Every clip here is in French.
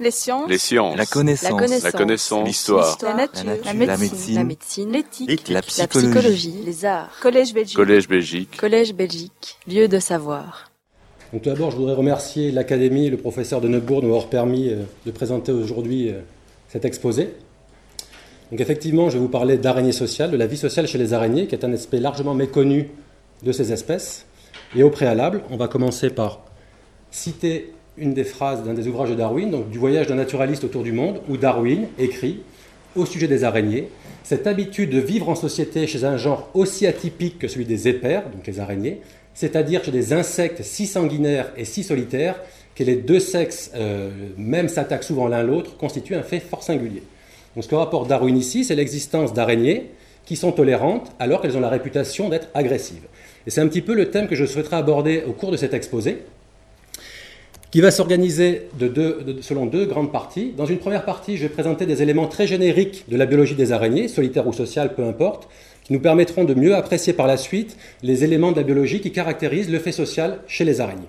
Les sciences. Les sciences. La connaissance. La connaissance. La connaissance. L'histoire. La nature. La La nature. médecine. La médecine. L'éthique. La La psychologie. Les arts. Collège Belgique. Collège Belgique. Collège Belgique. Lieu de savoir. Donc, tout d'abord, je voudrais remercier l'Académie et le professeur de Neubourg de m'avoir permis euh, de présenter aujourd'hui euh, cet exposé. Donc, effectivement, je vais vous parler d'araignées sociales, de la vie sociale chez les araignées, qui est un aspect largement méconnu de ces espèces. Et au préalable, on va commencer par citer une des phrases d'un des ouvrages de Darwin, donc du voyage d'un naturaliste autour du monde, où Darwin écrit au sujet des araignées cette habitude de vivre en société chez un genre aussi atypique que celui des épères, donc les araignées, c'est-à-dire chez des insectes si sanguinaires et si solitaires que les deux sexes, euh, même s'attaquent souvent l'un l'autre, constitue un fait fort singulier. Donc ce que rapporte Darwin ici, c'est l'existence d'araignées qui sont tolérantes alors qu'elles ont la réputation d'être agressives. Et c'est un petit peu le thème que je souhaiterais aborder au cours de cet exposé, qui va s'organiser selon deux grandes parties. Dans une première partie, je vais présenter des éléments très génériques de la biologie des araignées, solitaires ou sociales, peu importe, qui nous permettront de mieux apprécier par la suite les éléments de la biologie qui caractérisent le fait social chez les araignées.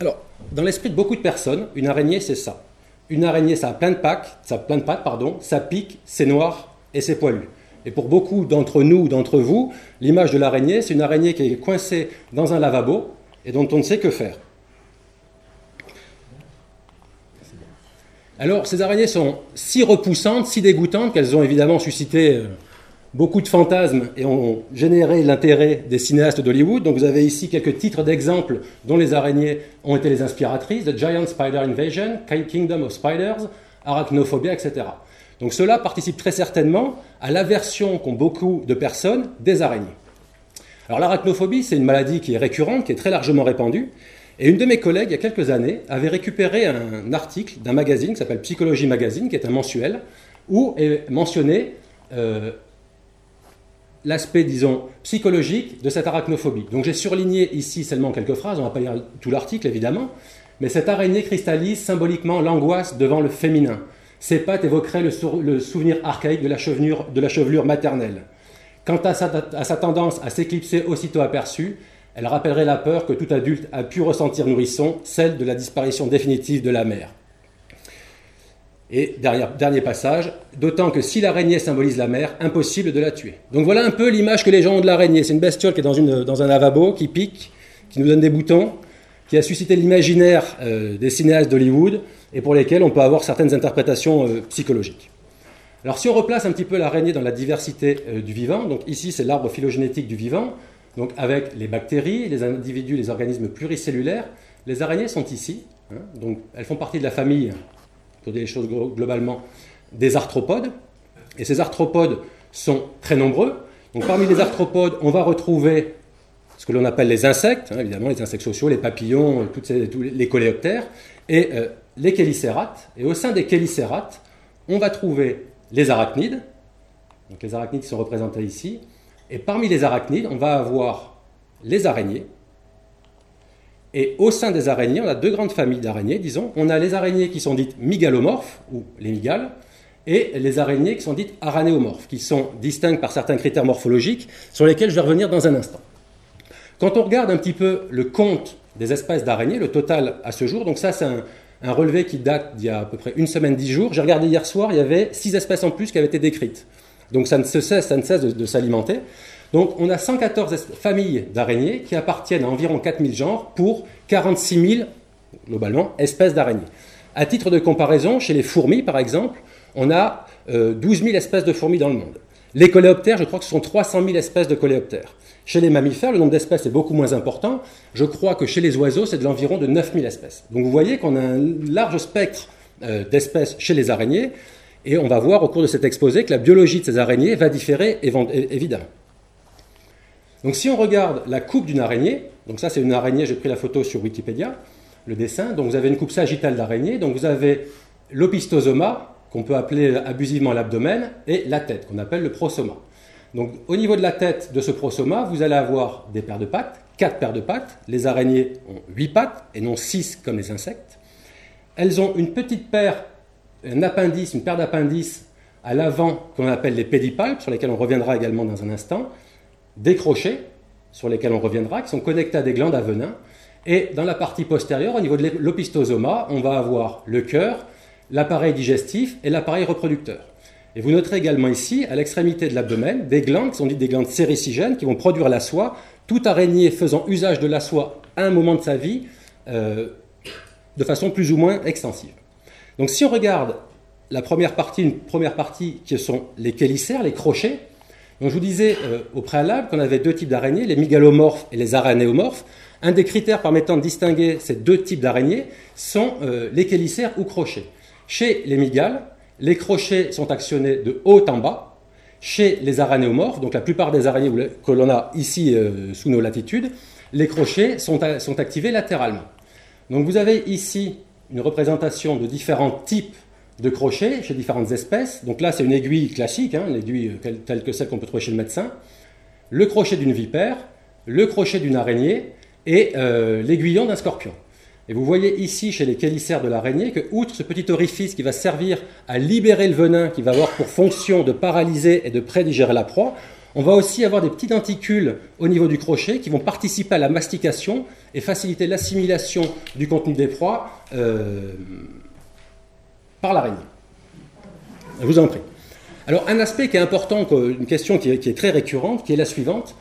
Alors, dans l'esprit de beaucoup de personnes, une araignée, c'est ça. Une araignée, ça a plein de pattes, ça a plein de pattes, pardon, ça pique, c'est noir et c'est poilu. Et pour beaucoup d'entre nous ou d'entre vous, l'image de l'araignée, c'est une araignée qui est coincée dans un lavabo et dont on ne sait que faire. Alors, ces araignées sont si repoussantes, si dégoûtantes qu'elles ont évidemment suscité euh, beaucoup de fantasmes et ont généré l'intérêt des cinéastes d'Hollywood. Donc, vous avez ici quelques titres d'exemples dont les araignées ont été les inspiratrices The Giant Spider Invasion, Kingdom of Spiders, Arachnophobia, etc. Donc, cela participe très certainement à l'aversion qu'ont beaucoup de personnes des araignées. Alors l'arachnophobie, c'est une maladie qui est récurrente, qui est très largement répandue. Et une de mes collègues, il y a quelques années, avait récupéré un article d'un magazine qui s'appelle Psychologie Magazine, qui est un mensuel, où est mentionné euh, l'aspect, disons, psychologique de cette arachnophobie. Donc j'ai surligné ici seulement quelques phrases, on ne va pas lire tout l'article évidemment, mais cette araignée cristallise symboliquement l'angoisse devant le féminin. Ses pattes évoqueraient le, sou- le souvenir archaïque de la chevelure, maternelle. Quant à sa tendance à s'éclipser aussitôt aperçue, elle rappellerait la peur que tout adulte a pu ressentir nourrisson, celle de la disparition définitive de la mère. Et dernier passage, d'autant que si l'araignée symbolise la mère, impossible de la tuer. Donc voilà un peu l'image que les gens ont de l'araignée. C'est une bestiole qui est dans un lavabo, qui pique, qui nous donne des boutons, qui a suscité l'imaginaire euh, des cinéastes d'Hollywood et pour lesquels on peut avoir certaines interprétations euh, psychologiques. Alors si on replace un petit peu l'araignée dans la diversité euh, du vivant, donc ici c'est l'arbre phylogénétique du vivant, donc avec les bactéries, les individus, les organismes pluricellulaires, les araignées sont ici, hein, donc elles font partie de la famille, pour dire les choses glo- globalement, des arthropodes, et ces arthropodes sont très nombreux. Donc parmi les arthropodes, on va retrouver ce que l'on appelle les insectes, hein, évidemment les insectes sociaux, les papillons, toutes les coléoptères, et euh, les chélicérates. Et au sein des chélicérates, on va trouver les arachnides, donc les arachnides qui sont représentés ici, et parmi les arachnides, on va avoir les araignées. Et au sein des araignées, on a deux grandes familles d'araignées, disons. On a les araignées qui sont dites mygalomorphes, ou les mygales, et les araignées qui sont dites aranéomorphes, qui sont distinctes par certains critères morphologiques, sur lesquels je vais revenir dans un instant. Quand on regarde un petit peu le compte des espèces d'araignées, le total à ce jour, donc ça c'est un, un relevé qui date d'il y a à peu près une semaine, dix jours. J'ai regardé hier soir, il y avait six espèces en plus qui avaient été décrites. Donc ça ne se cesse, ça ne cesse de, s'alimenter. Donc on a 114 es- familles d'araignées qui appartiennent à environ 4000 genres pour 46 000, globalement, espèces d'araignées. À titre de comparaison, chez les fourmis par exemple, on a euh, 12 000 espèces de fourmis dans le monde. Les coléoptères, je crois que ce sont 300 000 espèces de coléoptères. Chez les mammifères, le nombre d'espèces est beaucoup moins important. Je crois que chez les oiseaux, c'est de l'environ de 9 000 espèces. Donc vous voyez qu'on a un large spectre euh, d'espèces chez les araignées, et on va voir au cours de cet exposé que la biologie de ces araignées va différer évidemment. Donc si on regarde la coupe d'une araignée, donc ça c'est une araignée, j'ai pris la photo sur Wikipédia, le dessin, donc vous avez une coupe sagittale d'araignée, donc vous avez l'opistosoma, qu'on peut appeler abusivement l'abdomen, et la tête, qu'on appelle le prosoma. Donc au niveau de la tête de ce prosoma, vous allez avoir des paires de pattes, quatre paires de pattes, les araignées ont huit pattes et non six comme les insectes. Elles ont une petite paire, un appendice, une paire d'appendices à l'avant qu'on appelle les pédipalpes, sur lesquels on reviendra également dans un instant, des crochets, sur lesquels on reviendra, qui sont connectés à des glandes à venin. Et dans la partie postérieure, au niveau de l'opistosoma, on va avoir le cœur, l'appareil digestif et l'appareil reproducteur. Et vous noterez également ici, à l'extrémité de l'abdomen, des glandes qui sont dites des glandes séricigènes qui vont produire la soie. Toute araignée faisant usage de la soie à un moment de sa vie, euh, de façon plus ou moins extensive. Donc si on regarde la première partie, une première partie qui sont les chélicères, les crochets, donc je vous disais euh, au préalable qu'on avait deux types d'araignées, les mégalomorphes et les aranéomorphes. Un des critères permettant de distinguer ces deux types d'araignées sont euh, les chélicères ou crochets. Chez les mygales, les crochets sont actionnés de haut en bas. Chez les aranéomorphes, donc la plupart des araignées que l'on a ici euh, sous nos latitudes, les crochets sont activés latéralement. Donc vous avez ici une représentation de différents types de crochets chez différentes espèces. Donc là, c'est une aiguille classique, hein, une aiguille euh, telle que celle qu'on peut trouver chez le médecin. Le crochet d'une vipère, le crochet d'une araignée et euh, l'aiguillon d'un scorpion. Et vous voyez ici chez les chélicères de l'araignée que, outre ce petit orifice qui va servir à libérer le venin, qui va avoir pour fonction de paralyser et de prédigérer la proie, on va aussi avoir des petits denticules au niveau du crochet qui vont participer à la mastication et faciliter l'assimilation du contenu des proies euh, par l'araignée. Je vous en prie. Alors un aspect qui est important, une question qui est, très récurrente, qui est la suivante.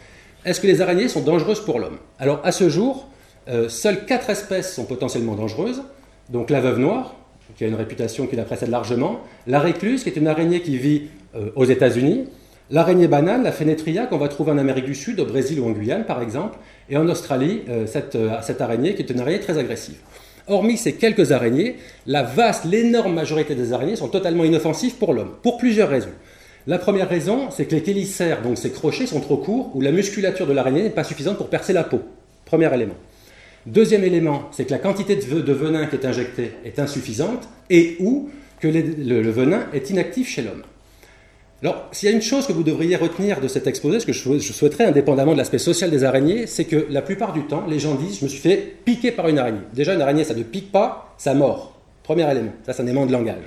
Est-ce que les araignées sont dangereuses pour l'homme? Alors à ce jour, euh, seules quatre espèces sont potentiellement dangereuses. Donc la veuve noire, qui a une réputation qui la précède largement, la récluse, qui est une araignée qui vit euh, aux États-Unis, l'araignée banane, la Phénétria, qu'on va trouver en Amérique du Sud, au Brésil ou en Guyane par exemple, et en Australie, cette araignée qui est une araignée très agressive. Hormis ces quelques araignées, la vaste, l'énorme majorité des araignées sont totalement inoffensives pour l'homme, pour plusieurs raisons. La première raison, c'est que les chélicères, donc ces crochets, sont trop courts ou la musculature de l'araignée n'est pas suffisante pour percer la peau. Premier élément. Deuxième élément, c'est que la quantité de venin qui est injectée est insuffisante et ou que le venin est inactif chez l'homme. Alors, s'il y a une chose que vous devriez retenir de cet exposé, ce que je, souhaiterais, indépendamment de l'aspect social des araignées, c'est que la plupart du temps, les gens disent Je me suis fait piquer par une araignée. Déjà, une araignée, ça ne pique pas, ça mord. Premier élément. Ça, c'est un élément de langage.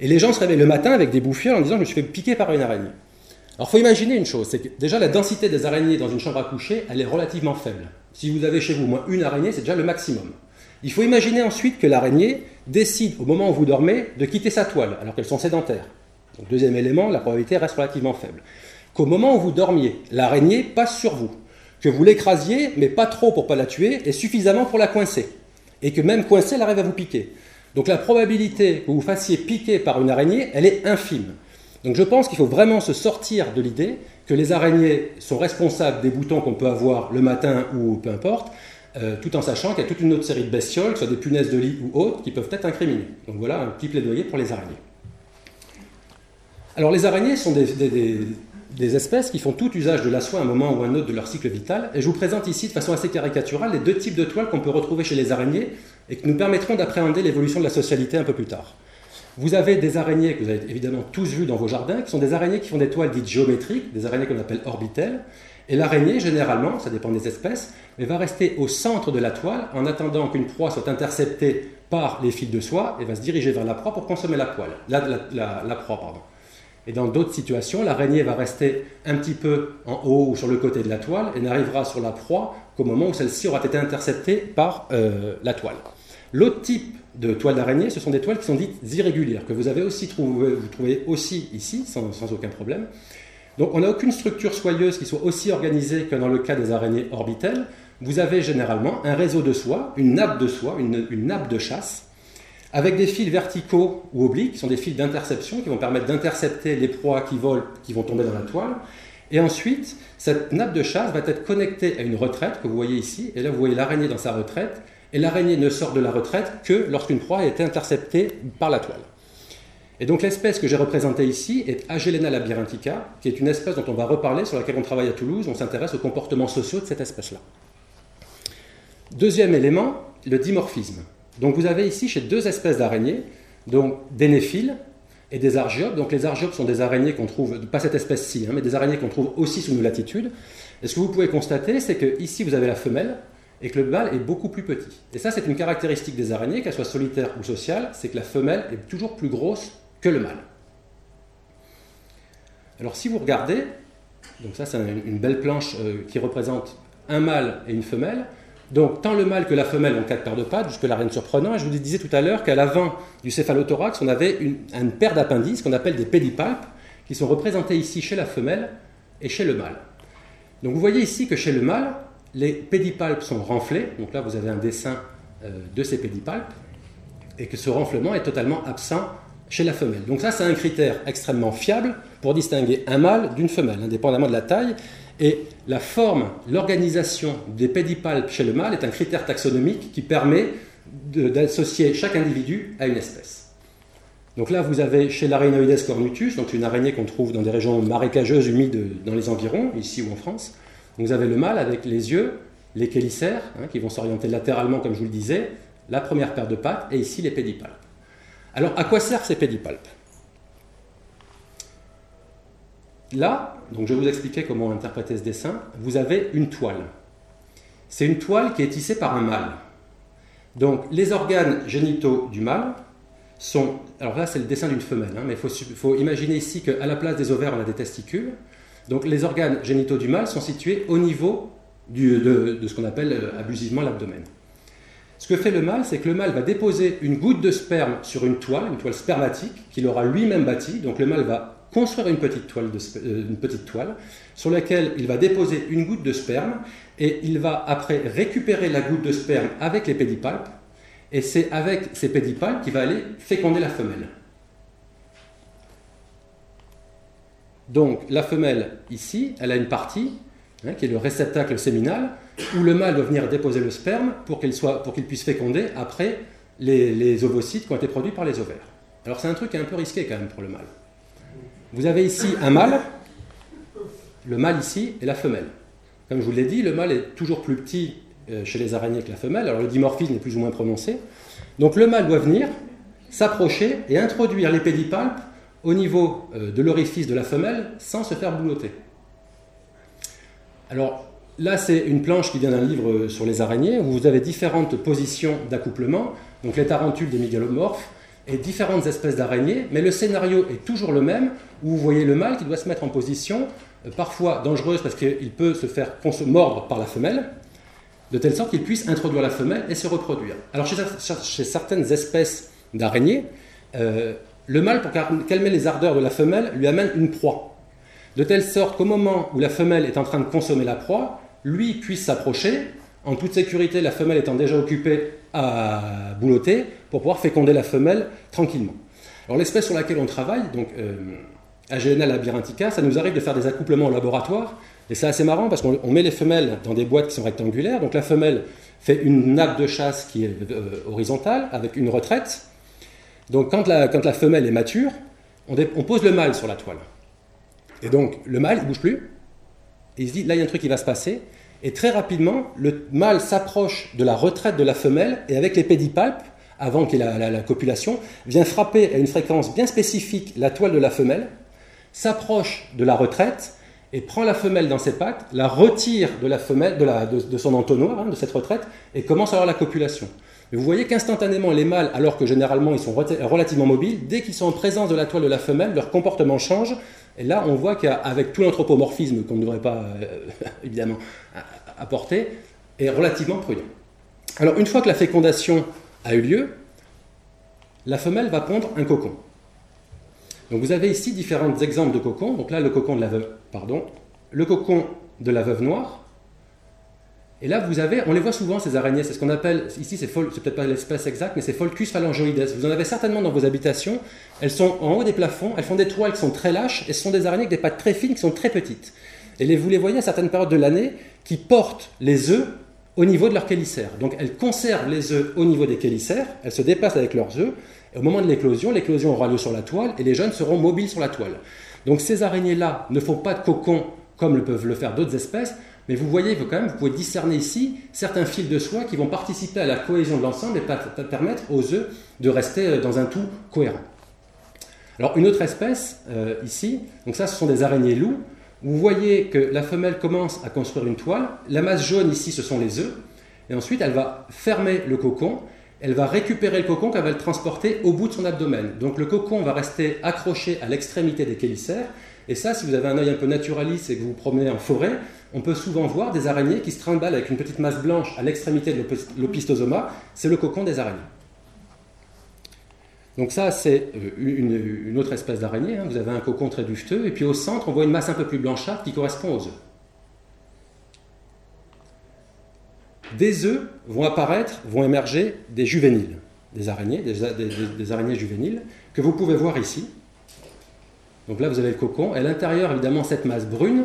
Et les gens se réveillent le matin avec des bouffioles en disant Je me suis fait piquer par une araignée. Alors, il faut imaginer une chose c'est que déjà, la densité des araignées dans une chambre à coucher, elle est relativement faible. Si vous avez chez vous moins une araignée, c'est déjà le maximum. Il faut imaginer ensuite que l'araignée décide, au moment où vous dormez, de quitter sa toile, alors qu'elles sont sédentaires deuxième élément, la probabilité reste relativement faible. Qu'au moment où vous dormiez, l'araignée passe sur vous, que vous l'écrasiez, mais pas trop pour pas la tuer, et suffisamment pour la coincer, et que même coincée, elle arrive à vous piquer. Donc la probabilité que vous fassiez piquer par une araignée, elle est infime. Donc je pense qu'il faut vraiment se sortir de l'idée que les araignées sont responsables des boutons qu'on peut avoir le matin ou peu importe, euh, tout en sachant qu'il y a toute une autre série de bestioles, que ce soit des punaises de lit ou autres, qui peuvent être incriminées. Donc voilà un petit plaidoyer pour les araignées. Alors les araignées sont des, espèces qui font tout usage de la soie à un moment ou à un autre de leur cycle vital. Et je vous présente ici de façon assez caricaturale les deux types de toiles qu'on peut retrouver chez les araignées et qui nous permettront d'appréhender l'évolution de la socialité un peu plus tard. Vous avez des araignées que vous avez évidemment tous vues dans vos jardins, qui sont des araignées qui font des toiles dites géométriques, des araignées qu'on appelle orbitelles. Et l'araignée, généralement, ça dépend des espèces, mais va rester au centre de la toile en attendant qu'une proie soit interceptée par les fils de soie et va se diriger vers la proie pour consommer la, poêle, la proie. Pardon. Et dans d'autres situations, l'araignée va rester un petit peu en haut ou sur le côté de la toile et n'arrivera sur la proie qu'au moment où celle-ci aura été interceptée par euh, la toile. L'autre type de toile d'araignée, ce sont des toiles qui sont dites irrégulières, que vous avez aussi trouvé, vous trouvez aussi ici, sans, aucun problème. Donc on n'a aucune structure soyeuse qui soit aussi organisée que dans le cas des araignées orbitelles. Vous avez généralement un réseau de soie, une nappe de soie, une nappe de chasse, avec des fils verticaux ou obliques, qui sont des fils d'interception, qui vont permettre d'intercepter les proies qui volent, qui vont tomber dans la toile. Et ensuite, cette nappe de chasse va être connectée à une retraite que vous voyez ici. Et là, vous voyez l'araignée dans sa retraite. Et l'araignée ne sort de la retraite que lorsqu'une proie a été interceptée par la toile. Et donc l'espèce que j'ai représentée ici est Agelena labyrinthica, qui est une espèce dont on va reparler, sur laquelle on travaille à Toulouse. On s'intéresse aux comportements sociaux de cette espèce-là. Deuxième élément, le dimorphisme. Donc vous avez ici chez deux espèces d'araignées, donc des néphiles et des argiopes. Donc les argiopes sont des araignées qu'on trouve, pas cette espèce-ci, hein, mais des araignées qu'on trouve aussi sous nos latitudes. Et ce que vous pouvez constater, c'est que ici vous avez la femelle et que le mâle est beaucoup plus petit. Et ça, c'est une caractéristique des araignées, qu'elles soient solitaires ou sociales, c'est que la femelle est toujours plus grosse que le mâle. Alors si vous regardez, donc ça c'est une belle planche euh, qui représente un mâle et une femelle, Donc, tant le mâle que la femelle ont quatre paires de pattes, jusque-là rien de surprenant. Et je vous disais tout à l'heure qu'à l'avant du céphalothorax, on avait une, une paire d'appendices qu'on appelle des pédipalpes, qui sont représentés ici chez la femelle et chez le mâle. Donc, vous voyez ici que chez le mâle, les pédipalpes sont renflés. Donc là, vous avez un dessin euh, de ces pédipalpes. Et que ce renflement est totalement absent chez la femelle. Donc ça, c'est un critère extrêmement fiable pour distinguer un mâle d'une femelle, indépendamment de la taille. Et la forme, l'organisation des pédipalpes chez le mâle est un critère taxonomique qui permet d'associer chaque individu à une espèce. Donc là, vous avez chez l'Arainoides cornutus, donc une araignée qu'on trouve dans des régions marécageuses, humides dans les environs, ici ou en France. vous avez le mâle avec les yeux, les chélicères, hein, qui vont s'orienter latéralement, comme je vous le disais, la première paire de pattes, et ici les pédipalpes. Alors, à quoi servent ces pédipalpes? Là, donc je vais vous expliquer comment interpréter ce dessin, vous avez une toile. C'est une toile qui est tissée par un mâle. Donc les organes génitaux du mâle sont... Alors là c'est le dessin d'une femelle, hein, mais il faut, imaginer ici qu'à la place des ovaires on a des testicules. Donc les organes génitaux du mâle sont situés au niveau de, de ce qu'on appelle euh, abusivement l'abdomen. Ce que fait le mâle, c'est que le mâle va déposer une goutte de sperme sur une toile, une toile spermatique, qu'il aura lui-même bâtie. Donc le mâle va construire une petite, toile euh, une sur laquelle il va déposer une goutte de sperme et il va après récupérer la goutte de sperme avec les pédipalpes et c'est avec ces pédipalpes qu'il va aller féconder la femelle. Donc la femelle ici, elle a une partie hein, qui est le réceptacle séminal où le mâle doit venir déposer le sperme pour qu'il puisse féconder après les, les ovocytes qui ont été produits par les ovaires. Alors c'est un truc un peu risqué quand même pour le mâle. Vous avez ici un mâle, le mâle ici et la femelle. Comme je vous l'ai dit, le mâle est toujours plus petit euh, chez les araignées que la femelle, alors le dimorphisme est plus ou moins prononcé. Donc le mâle doit venir s'approcher et introduire les pédipalpes au niveau euh, de l'orifice de la femelle sans se faire boulotter. Alors là, c'est une planche qui vient d'un livre euh, sur les araignées où vous avez différentes positions d'accouplement, donc les tarentules des mégalomorphes, et différentes espèces d'araignées, mais le scénario est toujours le même, où vous voyez le mâle qui doit se mettre en position, euh, parfois dangereuse parce qu'il peut se faire mordre par la femelle, de telle sorte qu'il puisse introduire la femelle et se reproduire. Alors chez, certaines espèces d'araignées, euh, le mâle, pour calmer les ardeurs de la femelle, lui amène une proie. De telle sorte qu'au moment où la femelle est en train de consommer la proie, lui puisse s'approcher, en toute sécurité, la femelle étant déjà occupée à boulotter pour pouvoir féconder la femelle tranquillement. Alors l'espèce sur laquelle on travaille, donc euh, labyrinthica, ça nous arrive de faire des accouplements au laboratoire, et c'est assez marrant parce qu'on met les femelles dans des boîtes qui sont rectangulaires, donc la femelle fait une nappe de chasse qui est euh, horizontale avec une retraite. Donc quand la, femelle est mature, on, pose le mâle sur la toile. Et donc le mâle, il bouge plus, il se dit, là il y a un truc qui va se passer, et très rapidement, le mâle s'approche de la retraite de la femelle et avec les pédipalpes, avant qu'il ait la, copulation, vient frapper à une fréquence bien spécifique la toile de la femelle, s'approche de la retraite et prend la femelle dans ses pattes, la retire de la femelle, de, son entonnoir, hein, de cette retraite, et commence avoir la copulation. Vous voyez qu'instantanément, les mâles, alors que généralement ils sont relativement mobiles, dès qu'ils sont en présence de la toile de la femelle, leur comportement change et là, on voit qu'avec tout l'anthropomorphisme qu'on ne devrait pas, euh, évidemment, apporter, est relativement prudent. Alors, une fois que la fécondation a eu lieu, la femelle va pondre un cocon. Donc, vous avez ici différents exemples de cocons. Donc là, le cocon de la veuve, pardon, le cocon de la veuve noire, et là, vous avez, on les voit souvent, ces araignées, c'est ce qu'on appelle, ici, c'est, peut-être pas l'espèce exacte, mais c'est Folcus phalangoides. Vous en avez certainement dans vos habitations. Elles sont en haut des plafonds, elles font des toiles qui sont très lâches, et ce sont des araignées avec des pattes très fines qui sont très petites. Et les, vous les voyez à certaines périodes de l'année qui portent les œufs au niveau de leur chélicère. Donc elles conservent les œufs au niveau des chélicères, elles se déplacent avec leurs œufs, et au moment de l'éclosion, l'éclosion aura lieu sur la toile, et les jeunes seront mobiles sur la toile. Donc ces araignées-là ne font pas de cocon comme le peuvent le faire d'autres espèces, mais vous voyez quand même, vous pouvez discerner ici certains fils de soie qui vont participer à la cohésion de l'ensemble et permettre aux œufs de rester euh, dans un tout cohérent. Alors une autre espèce euh, ici, donc ça ce sont des araignées loups. Vous voyez que la femelle commence à construire une toile. La masse jaune ici ce sont les œufs. Et ensuite elle va fermer le cocon. Elle va récupérer le cocon qu'elle va le transporter au bout de son abdomen. Donc le cocon va rester accroché à l'extrémité des chélicères Et ça, si vous avez un œil un peu naturaliste et que vous vous promenez en forêt, on peut souvent voir des araignées qui se trimballent avec une petite masse blanche à l'extrémité de l'opistosoma. C'est le cocon des araignées. Donc ça, c'est euh, une, autre espèce d'araignée. Hein. Vous avez un cocon très dufteux, et puis au centre, on voit une masse un peu plus blanchâtre qui correspond aux œufs. Des œufs vont apparaître, vont émerger des juvéniles, des araignées, des, araignées juvéniles, que vous pouvez voir ici. Donc là, vous avez le cocon, et à l'intérieur, évidemment, cette masse brune,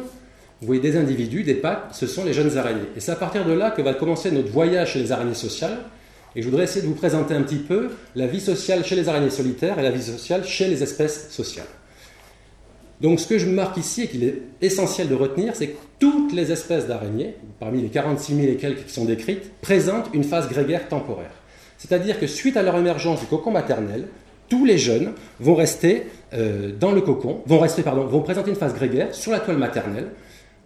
vous voyez des individus, des pattes, ce sont les jeunes araignées. Et c'est à partir de là que va commencer notre voyage chez les araignées sociales, et je voudrais essayer de vous présenter un petit peu la vie sociale chez les araignées solitaires et la vie sociale chez les espèces sociales. Donc ce que je marque ici et qu'il est essentiel de retenir, c'est que toutes les espèces d'araignées, parmi les 46 000 et quelques qui sont décrites, présentent une phase grégaire temporaire. C'est-à-dire que suite à leur émergence du cocon maternel, tous les jeunes vont rester euh, dans le cocon, vont, rester, pardon, vont présenter une phase grégaire sur la toile maternelle,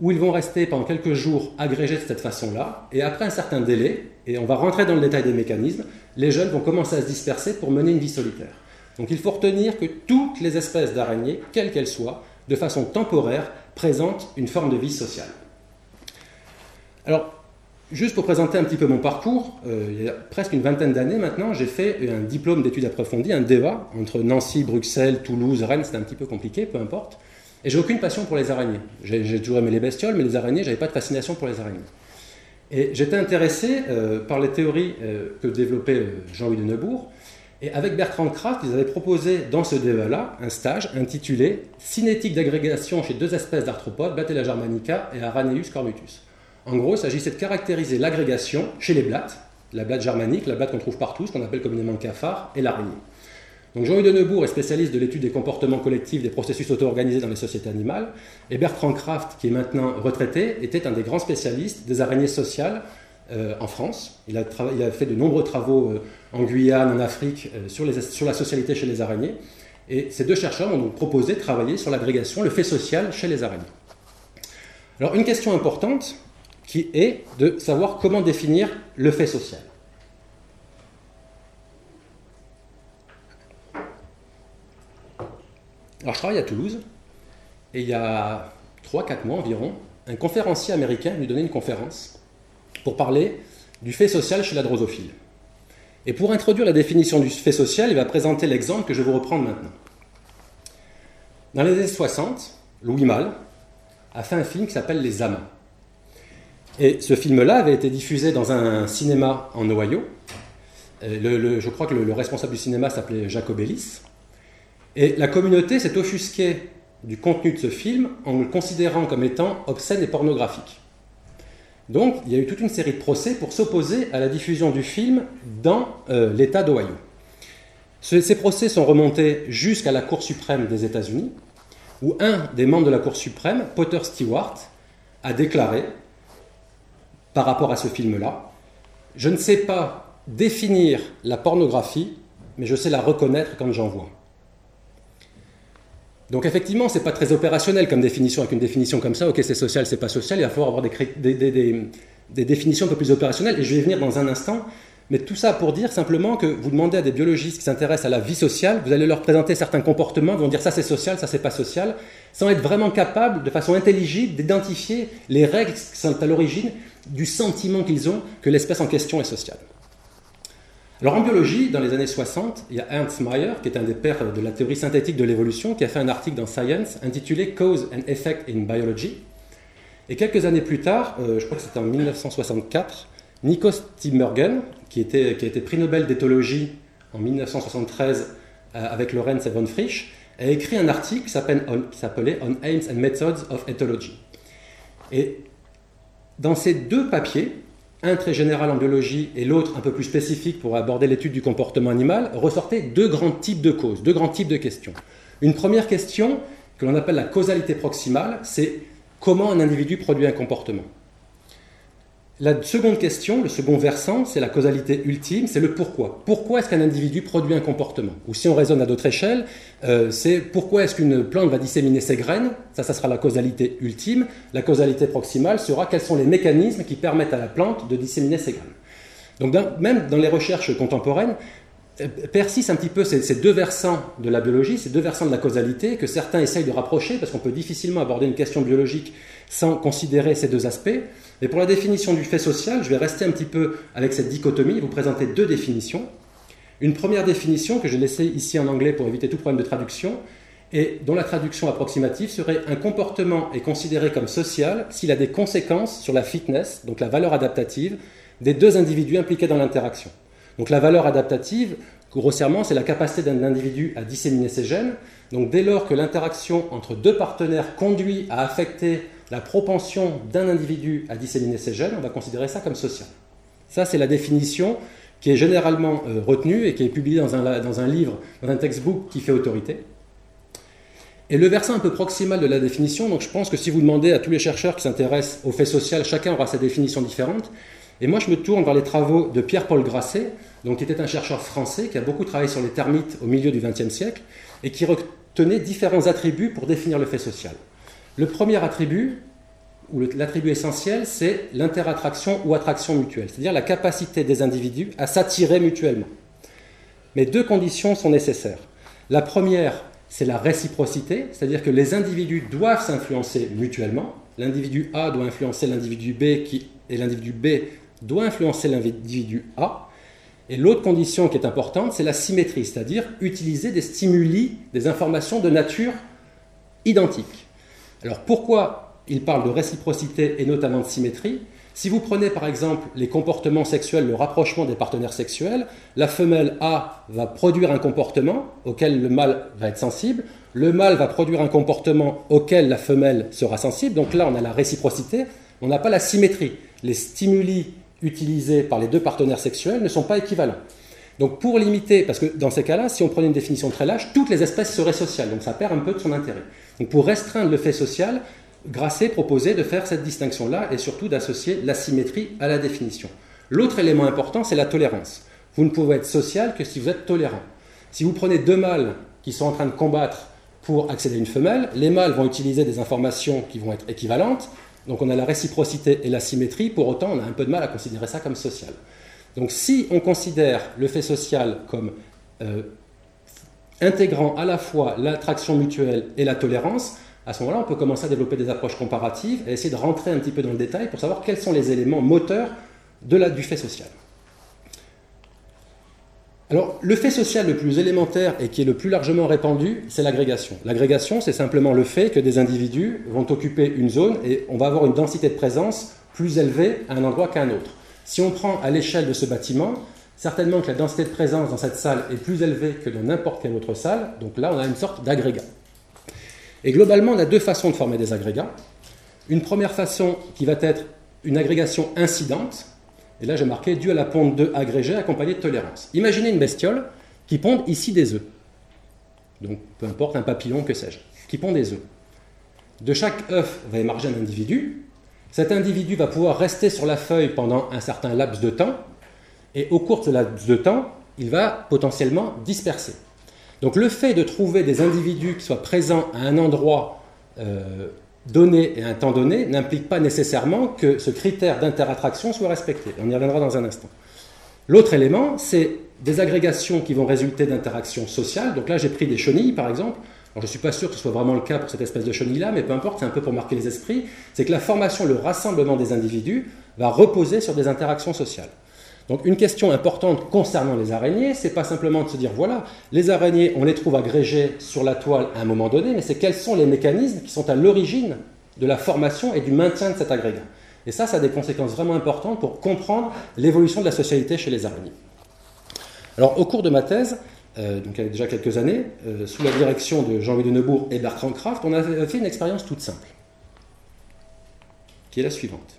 où ils vont rester pendant quelques jours agrégés de cette façon-là, et après un certain délai, et on va rentrer dans le détail des mécanismes, les jeunes vont commencer à se disperser pour mener une vie solitaire. Donc il faut retenir que toutes les espèces d'araignées, quelles qu'elles soient, de façon temporaire, présentent une forme de vie sociale. Alors, juste pour présenter un petit peu mon parcours, euh, il y a presque une vingtaine d'années maintenant, j'ai fait un diplôme d'études approfondies, un DEVA, entre Nancy, Bruxelles, Toulouse, Rennes, c'était un petit peu compliqué, peu importe. Et j'ai aucune passion pour les araignées. J'ai toujours aimé les bestioles, mais les araignées, j'avais pas de fascination pour les araignées. Et j'étais intéressé euh, par les théories euh, que développait Jean-Louis de Neubourg, et avec Bertrand Kraft, ils avaient proposé dans ce débat-là un stage intitulé Cinétique d'agrégation chez deux espèces d'arthropodes, Batella germanica et Araneus cornutus. En gros, il s'agissait de caractériser l'agrégation chez les blattes, la blatte germanique, la blatte qu'on trouve partout, ce qu'on appelle communément le cafard, et l'araignée. Donc Jean-Louis de Neubourg est spécialiste de l'étude des comportements collectifs des processus auto-organisés dans les sociétés animales, et Bertrand Kraft, qui est maintenant retraité, était un des grands spécialistes des araignées sociales euh, en France. Il a, fait de nombreux travaux euh, en Guyane, en Afrique, euh, sur, la socialité chez les araignées. Et ces deux chercheurs ont donc proposé de travailler sur l'agrégation, le fait social chez les araignées. Alors une question importante qui est de savoir comment définir le fait social. Alors je travaille à Toulouse et il y a 3-4 mois environ, un conférencier américain lui donnait une conférence pour parler du fait social chez la drosophile. Et pour introduire la définition du fait social, il va présenter l'exemple que je vais vous reprendre maintenant. Dans les années 60, Louis Malle a fait un film qui s'appelle Les Amants. Et ce film-là avait été diffusé dans un cinéma en Ohio. je crois que le responsable du cinéma s'appelait Jacob Ellis. Et la communauté s'est offusquée du contenu de ce film en le considérant comme étant obscène et pornographique. Donc, il y a eu toute une série de procès pour s'opposer à la diffusion du film dans euh, l'État d'Ohio. Ces procès sont remontés jusqu'à la Cour suprême des États-Unis, où un des membres de la Cour suprême, Potter Stewart, a déclaré, par rapport à ce film-là, Je ne sais pas définir la pornographie, mais je sais la reconnaître quand j'en vois. Donc effectivement, c'est pas très opérationnel comme définition. Avec une définition comme ça, ok, c'est social, c'est pas social. Il va falloir avoir des, définitions un peu plus opérationnelles. Et je vais y venir dans un instant. Mais tout ça pour dire simplement que vous demandez à des biologistes qui s'intéressent à la vie sociale, vous allez leur présenter certains comportements, ils vont dire ça c'est social, ça c'est pas social, sans être vraiment capable, de façon intelligible, d'identifier les règles qui sont à l'origine du sentiment qu'ils ont que l'espèce en question est sociale. Alors en biologie, dans les années 60, il y a Ernst Mayr, qui est un des pères de la théorie synthétique de l'évolution, qui a fait un article dans Science intitulé Cause and Effect in Biology. Et quelques années plus tard, euh, je crois que c'était en 1964, Nikos Timmergen, qui, a été prix Nobel d'éthologie en 1973 euh, avec Lorenz et von Frisch, a écrit un article qui s'appelait On Aims and Methods of Ethology. Et dans ces deux papiers, un très général en biologie et l'autre un peu plus spécifique pour aborder l'étude du comportement animal, ressortaient deux grands types de causes, deux grands types de questions. Une première question, que l'on appelle la causalité proximale, c'est comment un individu produit un comportement. La seconde question, le second versant, c'est la causalité ultime, c'est le pourquoi. Pourquoi est-ce qu'un individu produit un comportement? Ou si on raisonne à d'autres échelles, euh, c'est pourquoi est-ce qu'une plante va disséminer ses graines? Ça, ça sera la causalité ultime. La causalité proximale sera quels sont les mécanismes qui permettent à la plante de disséminer ses graines. Donc même dans les recherches contemporaines, persistent un petit peu ces, ces, deux versants de la biologie, ces deux versants de la causalité, que certains essayent de rapprocher, parce qu'on peut difficilement aborder une question biologique sans considérer ces deux aspects. Mais pour la définition du fait social, je vais rester un petit peu avec cette dichotomie, vous présenter deux définitions. Une première définition que j'ai laissée ici en anglais pour éviter tout problème de traduction, et dont la traduction approximative serait un comportement est considéré comme social s'il a des conséquences sur la fitness, donc la valeur adaptative, des deux individus impliqués dans l'interaction. Donc la valeur adaptative, grossièrement, c'est la capacité d'un individu à disséminer ses gènes. Donc dès lors que l'interaction entre deux partenaires conduit à affecter la propension d'un individu à disséminer ses gènes, on va considérer ça comme social. Ça, c'est la définition qui est généralement euh, retenue et qui est publiée dans un, dans un livre, dans un textbook qui fait autorité. Et le versant un peu proximal de la définition, donc je pense que si vous demandez à tous les chercheurs qui s'intéressent au fait social, chacun aura sa définition différente. Et moi, je me tourne vers les travaux de Pierre-Paul Grasset, donc, qui était un chercheur français qui a beaucoup travaillé sur les termites au milieu du XXe siècle et qui retenait différents attributs pour définir le fait social. Le premier attribut, ou l'attribut essentiel, c'est l'interattraction ou attraction mutuelle, c'est-à-dire la capacité des individus à s'attirer mutuellement. Mais deux conditions sont nécessaires. La première, c'est la réciprocité, c'est-à-dire que les individus doivent s'influencer mutuellement. L'individu A doit influencer l'individu B qui, et l'individu B doit influencer l'individu A. Et l'autre condition qui est importante, c'est la symétrie, c'est-à-dire utiliser des stimuli, des informations de nature identique. Alors pourquoi il parle de réciprocité et notamment de symétrie? Si vous prenez par exemple les comportements sexuels, le rapprochement des partenaires sexuels, la femelle A va produire un comportement auquel le mâle va être sensible, le mâle va produire un comportement auquel la femelle sera sensible, donc là on a la réciprocité, on n'a pas la symétrie. Les stimuli utilisés par les deux partenaires sexuels ne sont pas équivalents. Donc pour limiter, parce que dans ces cas-là, si on prenait une définition très large, toutes les espèces seraient sociales, donc ça perd un peu de son intérêt. Donc pour restreindre le fait social, Grasset proposait de faire cette distinction-là et surtout d'associer la symétrie à la définition. L'autre élément important, c'est la tolérance. Vous ne pouvez être social que si vous êtes tolérant. Si vous prenez deux mâles qui sont en train de combattre pour accéder à une femelle, les mâles vont utiliser des informations qui vont être équivalentes, donc on a la réciprocité et la symétrie, pour autant on a un peu de mal à considérer ça comme social. Donc si on considère le fait social comme euh, intégrant à la fois l'attraction mutuelle et la tolérance, à ce moment-là, on peut commencer à développer des approches comparatives et essayer de rentrer un petit peu dans le détail pour savoir quels sont les éléments moteurs du fait social. Alors, le fait social le plus élémentaire et qui est le plus largement répandu, c'est l'agrégation. L'agrégation, c'est simplement le fait que des individus vont occuper une zone et on va avoir une densité de présence plus élevée à un endroit qu'à un autre. Si on prend à l'échelle de ce bâtiment, certainement que la densité de présence dans cette salle est plus élevée que dans n'importe quelle autre salle, donc là on a une sorte d'agrégat. Et globalement, on a deux façons de former des agrégats. Une première façon qui va être une agrégation incidente, et là j'ai marqué dû à la ponte de agrégé accompagnée de tolérance. Imaginez une bestiole qui pond ici des œufs. Donc peu importe, un papillon, que sais-je, qui pond des œufs. De chaque œuf va émerger un individu. Cet individu va pouvoir rester sur la feuille pendant un certain laps de temps, et au cours de ce laps de temps, il va potentiellement disperser. Donc le fait de trouver des individus qui soient présents à un endroit euh, donné et un temps donné n'implique pas nécessairement que ce critère d'interattraction soit respecté. On y reviendra dans un instant. L'autre élément, c'est des agrégations qui vont résulter d'interactions sociales. Donc là, j'ai pris des chenilles, par exemple. je ne suis pas sûr que ce soit vraiment le cas pour cette espèce de chenille-là, mais peu importe, c'est un peu pour marquer les esprits. C'est que la formation, le rassemblement des individus va reposer sur des interactions sociales. Donc une question importante concernant les araignées, c'est pas simplement de se dire voilà, les araignées, on les trouve agrégées sur la toile à un moment donné, mais c'est quels sont les mécanismes qui sont à l'origine de la formation et du maintien de cet agrégat. Et ça, ça a des conséquences vraiment importantes pour comprendre l'évolution de la socialité chez les araignées. Alors au cours de ma thèse, euh, donc il y a déjà quelques années, euh, sous la direction de Jean-Louis de Neubourg et Bertrand Kraft, on a fait une expérience toute simple, qui est la suivante.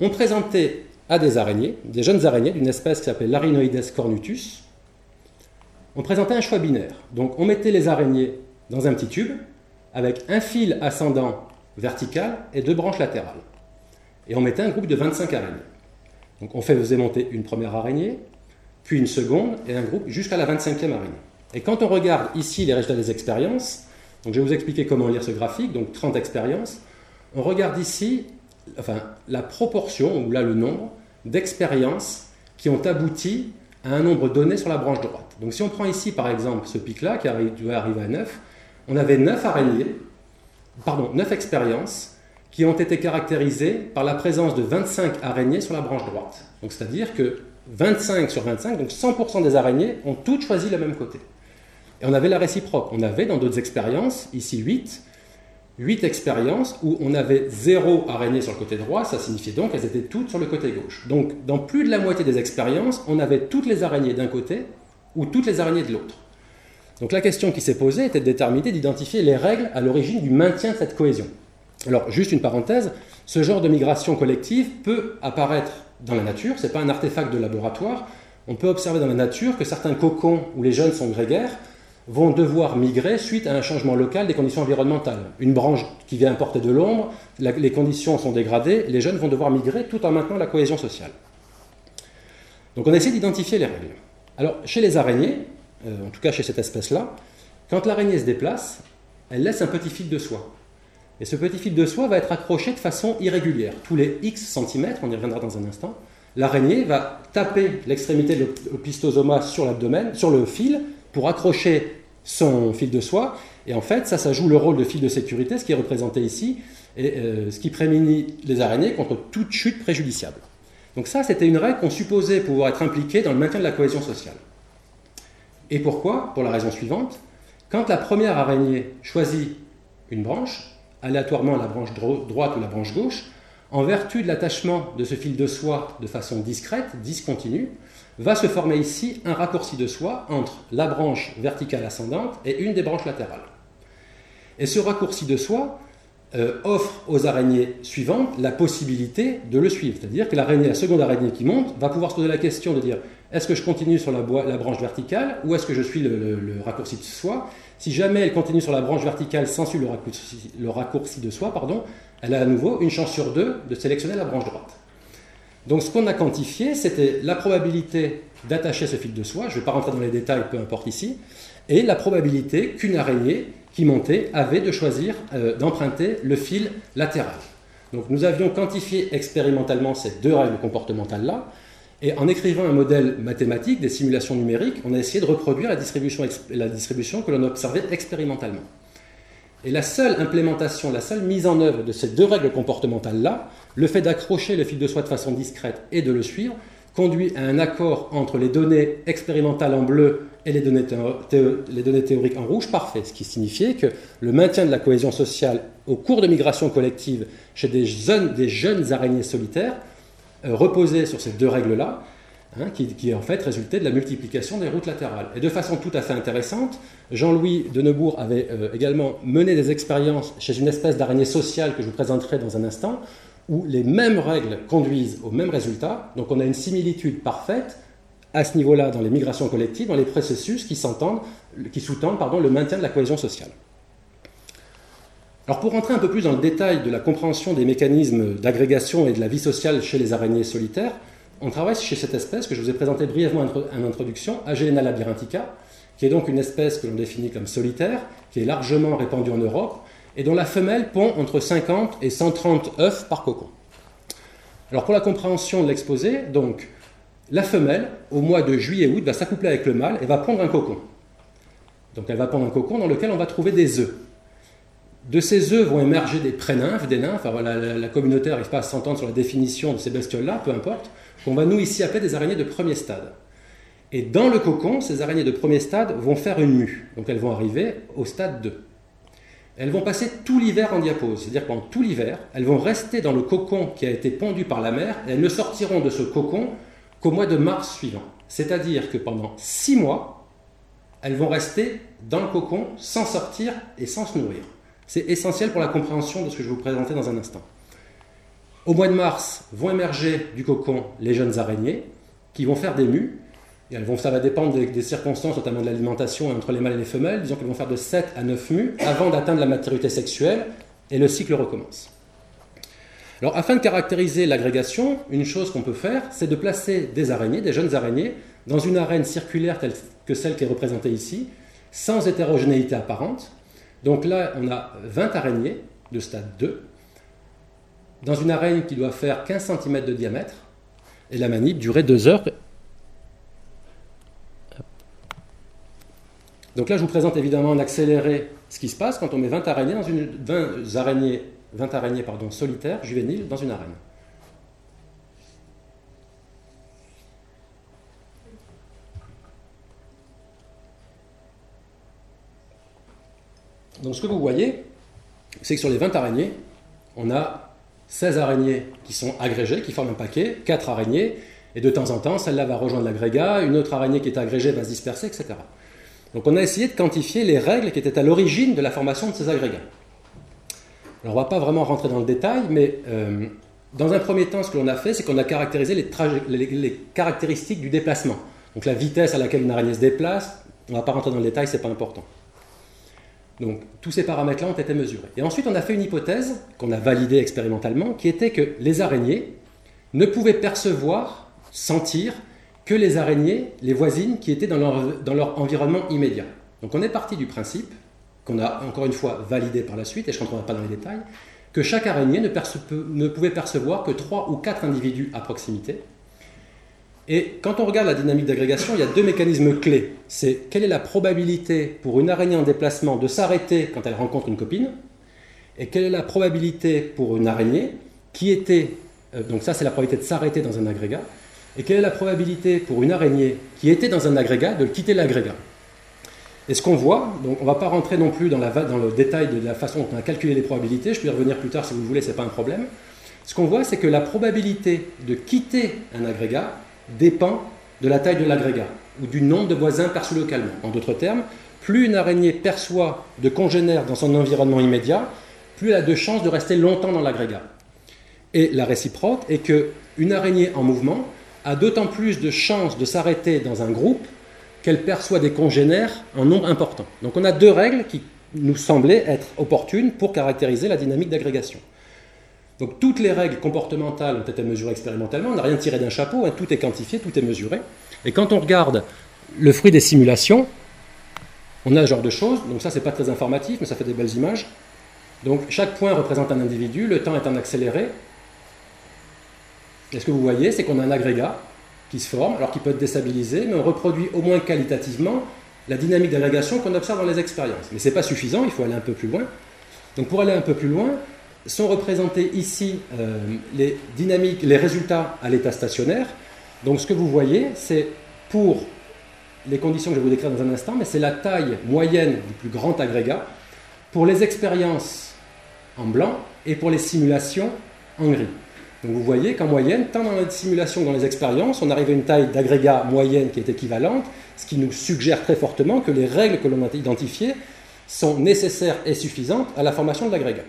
On présentait à des araignées, des jeunes araignées d'une espèce qui s'appelle l'Arinoides cornutus. On présentait un choix binaire. Donc on mettait les araignées dans un petit tube avec un fil ascendant vertical et deux branches latérales. Et on mettait un groupe de 25 araignées. Donc on faisait monter une première araignée, puis une seconde et un groupe jusqu'à la 25e araignée. Et quand on regarde ici les résultats des expériences, donc je vais vous expliquer comment lire ce graphique, donc 30 expériences, on regarde ici enfin, la proportion, ou là le nombre, d'expériences qui ont abouti à un nombre donné sur la branche droite. Donc si on prend ici par exemple ce pic-là qui doit arriver à 9, on avait 9 araignées, pardon, 9 expériences qui ont été caractérisées par la présence de 25 araignées sur la branche droite. Donc c'est-à-dire que 25 sur 25, donc 100% des araignées ont toutes choisi le même côté. Et on avait la réciproque. On avait dans d'autres expériences, ici 8, 8 expériences où on avait zéro araignée sur le côté droit, ça signifiait donc qu'elles étaient toutes sur le côté gauche. Donc dans plus de la moitié des expériences, on avait toutes les araignées d'un côté ou toutes les araignées de l'autre. Donc la question qui s'est posée était de déterminer, d'identifier les règles à l'origine du maintien de cette cohésion. Alors juste une parenthèse, ce genre de migration collective peut apparaître dans la nature, ce n'est pas un artefact de laboratoire. On peut observer dans la nature que certains cocons où les jeunes sont grégaires vont devoir migrer suite à un changement local des conditions environnementales. Une branche qui vient apporter de l'ombre, les conditions sont dégradées, les jeunes vont devoir migrer tout en maintenant la cohésion sociale. Donc on essaie d'identifier les règles. Alors chez les araignées, euh, en tout cas chez cette espèce-là, quand l'araignée se déplace, elle laisse un petit fil de soie. Et ce petit fil de soie va être accroché de façon irrégulière. Tous les X centimètres, on y reviendra dans un instant, l'araignée va taper l'extrémité de l'opistosoma sur l'abdomen, sur le fil, pour accrocher son fil de soie. Et en fait, ça, ça joue le rôle de fil de sécurité, ce qui est représenté ici, et euh, ce qui prémunit les araignées contre toute chute préjudiciable. Donc ça, c'était une règle qu'on supposait pouvoir être impliquée dans le maintien de la cohésion sociale. Et pourquoi? Pour la raison suivante. Quand la première araignée choisit une branche, aléatoirement la branche droite ou la branche gauche, en vertu de l'attachement de ce fil de soie de façon discrète, discontinue, va se former ici un raccourci de soie entre la branche verticale ascendante et une des branches latérales. Et ce raccourci de soie euh, offre aux araignées suivantes la possibilité de le suivre. C'est-à-dire que la seconde araignée qui monte, va pouvoir se poser la question de dire est-ce que je continue sur la, branche verticale ou est-ce que je suis le, raccourci de soie? Si jamais elle continue sur la branche verticale sans suivre le raccourci, le raccourci de soie, pardon, elle a à nouveau une chance sur deux de sélectionner la branche droite. Donc ce qu'on a quantifié, c'était la probabilité d'attacher ce fil de soie, je ne vais pas rentrer dans les détails, peu importe ici, et la probabilité qu'une araignée qui montait avait de choisir euh, d'emprunter le fil latéral. Donc nous avions quantifié expérimentalement ces deux règles comportementales-là, et en écrivant un modèle mathématique, des simulations numériques, on a essayé de reproduire la distribution, la distribution que l'on observait expérimentalement. Et la seule implémentation, la seule mise en œuvre de ces deux règles comportementales-là, le fait d'accrocher le fil de soie de façon discrète et de le suivre, conduit à un accord entre les données expérimentales en bleu et les données, théoriques en rouge. Parfait, ce qui signifiait que le maintien de la cohésion sociale au cours de migration collective chez des jeunes, des jeunes araignées solitaires euh, reposait sur ces deux règles-là, Hein, qui, en fait résultait de la multiplication des routes latérales. Et de façon tout à fait intéressante, Jean-Louis de Neubourg avait euh, également mené des expériences chez une espèce d'araignée sociale que je vous présenterai dans un instant, où les mêmes règles conduisent au même résultat. Donc on a une similitude parfaite à ce niveau-là dans les migrations collectives, dans les processus qui, qui sous-tendent le maintien de la cohésion sociale. Alors pour rentrer un peu plus dans le détail de la compréhension des mécanismes d'agrégation et de la vie sociale chez les araignées solitaires, on travaille chez cette espèce que je vous ai présentée brièvement en introduction, Agelena labyrinthica, qui est donc une espèce que l'on définit comme solitaire, qui est largement répandue en Europe, et dont la femelle pond entre 50 et 130 œufs par cocon. Alors pour la compréhension de l'exposé, donc la femelle, au mois de juillet-août, va s'accoupler avec le mâle et va pondre un cocon. Donc elle va pondre un cocon dans lequel on va trouver des œufs. De ces œufs vont émerger des prénymphes, des nymphes. Alors, la, communauté n'arrive pas à s'entendre sur la définition de ces bestioles-là, peu importe qu'on va nous ici appeler des araignées de premier stade. Et dans le cocon, ces araignées de premier stade vont faire une mue. Donc elles vont arriver au stade 2. Elles vont passer tout l'hiver en diapose, c'est-à-dire pendant tout l'hiver, elles vont rester dans le cocon qui a été pondu par la mère et elles ne sortiront de ce cocon qu'au mois de mars suivant. C'est-à-dire que pendant six mois, elles vont rester dans le cocon sans sortir et sans se nourrir. C'est essentiel pour la compréhension de ce que je vais vous présenter dans un instant. Au mois de mars vont émerger du cocon les jeunes araignées qui vont faire des mues. Et elles vont, ça va dépendre des, circonstances, notamment de l'alimentation entre les mâles et les femelles. Disons qu'elles vont faire de 7 à 9 mues avant d'atteindre la maturité sexuelle et le cycle recommence. Alors, afin de caractériser l'agrégation, une chose qu'on peut faire, c'est de placer des araignées, des jeunes araignées, dans une arène circulaire telle que celle qui est représentée ici, sans hétérogénéité apparente. Donc là, on a 20 araignées de stade 2, dans une araigne qui doit faire 15 cm de diamètre, et la manip durait 2 heures. Donc là, je vous présente évidemment en accéléré ce qui se passe quand on met 20 araignées, dans araignées, 20 araignées pardon, solitaires, juvéniles, dans une araigne. Donc ce que vous voyez, c'est que sur les 20 araignées, on a 16 araignées qui sont agrégées, qui forment un paquet, 4 araignées, et de temps en temps, celle-là va rejoindre l'agrégat, une autre araignée qui est agrégée va se disperser, etc. Donc on a essayé de quantifier les règles qui étaient à l'origine de la formation de ces agrégats. Alors on ne va pas vraiment rentrer dans le détail, mais euh, dans un premier temps, ce que l'on a fait, c'est qu'on a caractérisé les, les, caractéristiques du déplacement. Donc la vitesse à laquelle une araignée se déplace, on ne va pas rentrer dans le détail, ce n'est pas important. Donc tous ces paramètres-là ont été mesurés. Et ensuite, on a fait une hypothèse qu'on a validée expérimentalement, qui était que les araignées ne pouvaient percevoir, sentir, que les araignées, les voisines, qui étaient dans leur, environnement immédiat. Donc on est parti du principe, qu'on a encore une fois validé par la suite, et je ne rentrerai pas dans les détails, que chaque araignée ne, ne pouvait percevoir que trois ou quatre individus à proximité, et quand on regarde la dynamique d'agrégation, il y a deux mécanismes clés. C'est quelle est la probabilité pour une araignée en déplacement de s'arrêter quand elle rencontre une copine, et quelle est la probabilité pour une araignée qui était, euh, donc ça c'est la probabilité de s'arrêter dans un agrégat, et quelle est la probabilité pour une araignée qui était dans un agrégat de quitter l'agrégat. Et ce qu'on voit, donc on ne va pas rentrer non plus dans, dans, le détail de la façon dont on a calculé les probabilités, je peux y revenir plus tard si vous le voulez, ce n'est pas un problème. Ce qu'on voit, c'est que la probabilité de quitter un agrégat dépend de la taille de l'agrégat ou du nombre de voisins perçus localement. En d'autres termes, plus une araignée perçoit de congénères dans son environnement immédiat, plus elle a de chances de rester longtemps dans l'agrégat. Et la réciproque est que une araignée en mouvement a d'autant plus de chances de s'arrêter dans un groupe qu'elle perçoit des congénères en nombre important. Donc on a deux règles qui nous semblaient être opportunes pour caractériser la dynamique d'agrégation. Donc toutes les règles comportementales ont été mesurées expérimentalement, on n'a rien tiré d'un chapeau, hein, tout est quantifié, tout est mesuré. Et quand on regarde le fruit des simulations, on a ce genre de choses, donc ça c'est pas très informatif, mais ça fait des belles images. Donc chaque point représente un individu, le temps est en accéléré. Et ce que vous voyez, c'est qu'on a un agrégat qui se forme, alors qu'il peut être déstabilisé, mais on reproduit au moins qualitativement la dynamique d'agrégation qu'on observe dans les expériences. Mais ce n'est pas suffisant, il faut aller un peu plus loin. Donc pour aller un peu plus loin, sont représentés ici euh, les dynamiques, les résultats à l'état stationnaire. Donc ce que vous voyez, c'est pour les conditions que je vais vous décrire dans un instant, mais c'est la taille moyenne du plus grand agrégat pour les expériences en blanc et pour les simulations en gris. Donc vous voyez qu'en moyenne, tant dans les simulations que dans les expériences, on arrive à une taille d'agrégat moyenne qui est équivalente, ce qui nous suggère très fortement que les règles que l'on a identifiées sont nécessaires et suffisantes à la formation de l'agrégat.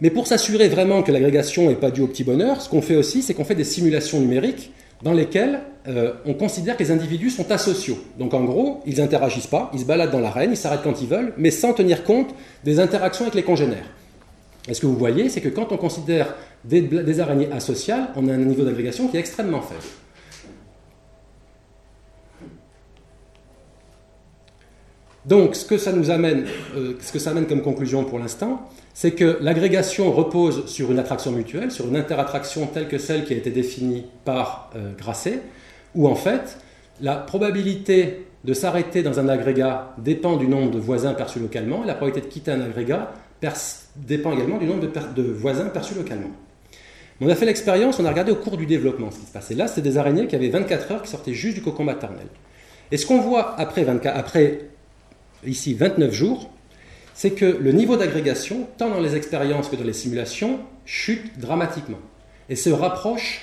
Mais pour s'assurer vraiment que l'agrégation n'est pas due au petit bonheur, ce qu'on fait aussi, c'est qu'on fait des simulations numériques dans lesquelles euh, on considère que les individus sont asociaux. Donc en gros, ils n'interagissent pas, ils se baladent dans l'arène, ils s'arrêtent quand ils veulent, mais sans tenir compte des interactions avec les congénères. Et ce que vous voyez, c'est que quand on considère des, araignées asociales, on a un niveau d'agrégation qui est extrêmement faible. Donc, ce que ça nous amène, euh, ce que ça amène comme conclusion pour l'instant, c'est que l'agrégation repose sur une attraction mutuelle, sur une interattraction telle que celle qui a été définie par euh, Grasset, où en fait, la probabilité de s'arrêter dans un agrégat dépend du nombre de voisins perçus localement, et la probabilité de quitter un agrégat dépend également du nombre de, de, voisins perçus localement. On a fait l'expérience, on a regardé au cours du développement ce qui se passait. Là, c'était des araignées qui avaient 24 heures, qui sortaient juste du cocon maternel. Et ce qu'on voit après, 24, après ici 29 jours, c'est que le niveau d'agrégation, tant dans les expériences que dans les simulations, chute dramatiquement et se rapproche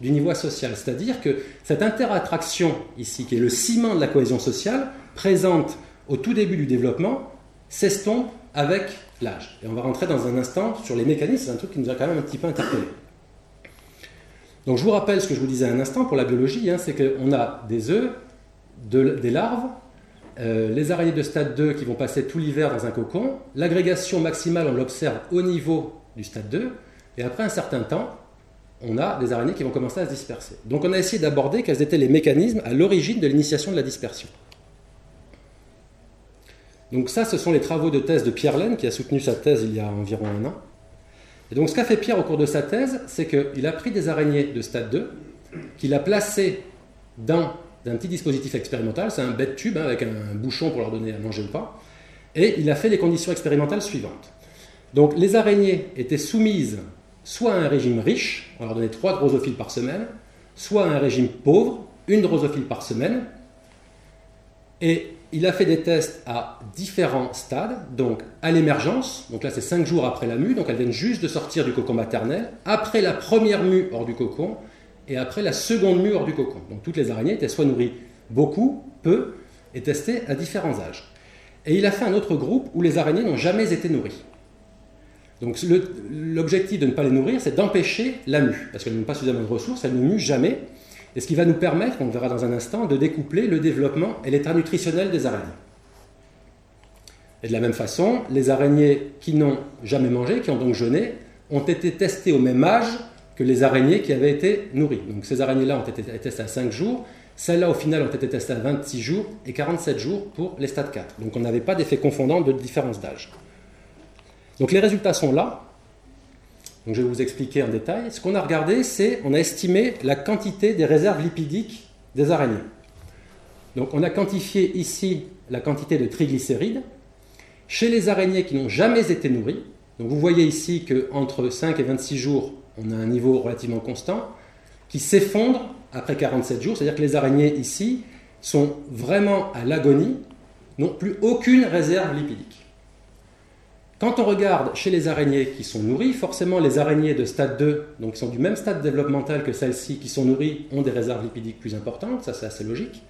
du niveau social. C'est-à-dire que cette interattraction ici, qui est le ciment de la cohésion sociale, présente au tout début du développement, s'estompe avec l'âge. Et on va rentrer dans un instant sur les mécanismes, c'est un truc qui nous a quand même un petit peu interpellé. Donc je vous rappelle ce que je vous disais un instant pour la biologie, hein, c'est qu'on a des œufs, des larves, euh, les araignées de stade 2 qui vont passer tout l'hiver dans un cocon. L'agrégation maximale, on l'observe au niveau du stade 2. Et après un certain temps, on a des araignées qui vont commencer à se disperser. Donc on a essayé d'aborder quels étaient les mécanismes à l'origine de l'initiation de la dispersion. Donc ça, ce sont les travaux de thèse de Pierre Laine, qui a soutenu sa thèse il y a environ un an. Et donc ce qu'a fait Pierre au cours de sa thèse, c'est qu'il a pris des araignées de stade 2, qu'il a placées dans d'un petit dispositif expérimental. C'est un bête tube hein, avec un, bouchon pour leur donner à manger ou pas. Et il a fait les conditions expérimentales suivantes. Donc les araignées étaient soumises soit à un régime riche, on leur donnait trois drosophiles par semaine, soit à un régime pauvre, une drosophile par semaine. Et il a fait des tests à différents stades, donc à l'émergence, donc là c'est 5 jours après la mue, donc elles viennent juste de sortir du cocon maternel, après la première mue hors du cocon, et après la seconde mue hors du cocon. Donc toutes les araignées étaient soit nourries beaucoup, peu, et testées à différents âges. Et il a fait un autre groupe où les araignées n'ont jamais été nourries. Donc l'objectif de ne pas les nourrir, c'est d'empêcher la mue, parce qu'elles n'ont pas suffisamment de ressources, elles ne muent jamais, et ce qui va nous permettre, on le verra dans un instant, de découpler le développement et l'état nutritionnel des araignées. Et de la même façon, les araignées qui n'ont jamais mangé, qui ont donc jeûné, ont été testées au même âge que les araignées qui avaient été nourries. Donc ces araignées-là ont été testées à 5 jours, celles-là au final ont été testées à 26 jours et 47 jours pour les stades 4. Donc on n'avait pas d'effet confondant de différence d'âge. Donc les résultats sont là. Donc je vais vous expliquer en détail. Ce qu'on a regardé, c'est on a estimé la quantité des réserves lipidiques des araignées. Donc on a quantifié ici la quantité de triglycérides chez les araignées qui n'ont jamais été nourries. Donc vous voyez ici qu'entre 5 et 26 jours, on a un niveau relativement constant qui s'effondre après 47 jours. C'est-à-dire que les araignées ici sont vraiment à l'agonie, n'ont plus aucune réserve lipidique. Quand on regarde chez les araignées qui sont nourries, forcément les araignées de stade 2, donc qui sont du même stade développemental que celles-ci qui sont nourries, ont des réserves lipidiques plus importantes, ça c'est assez logique,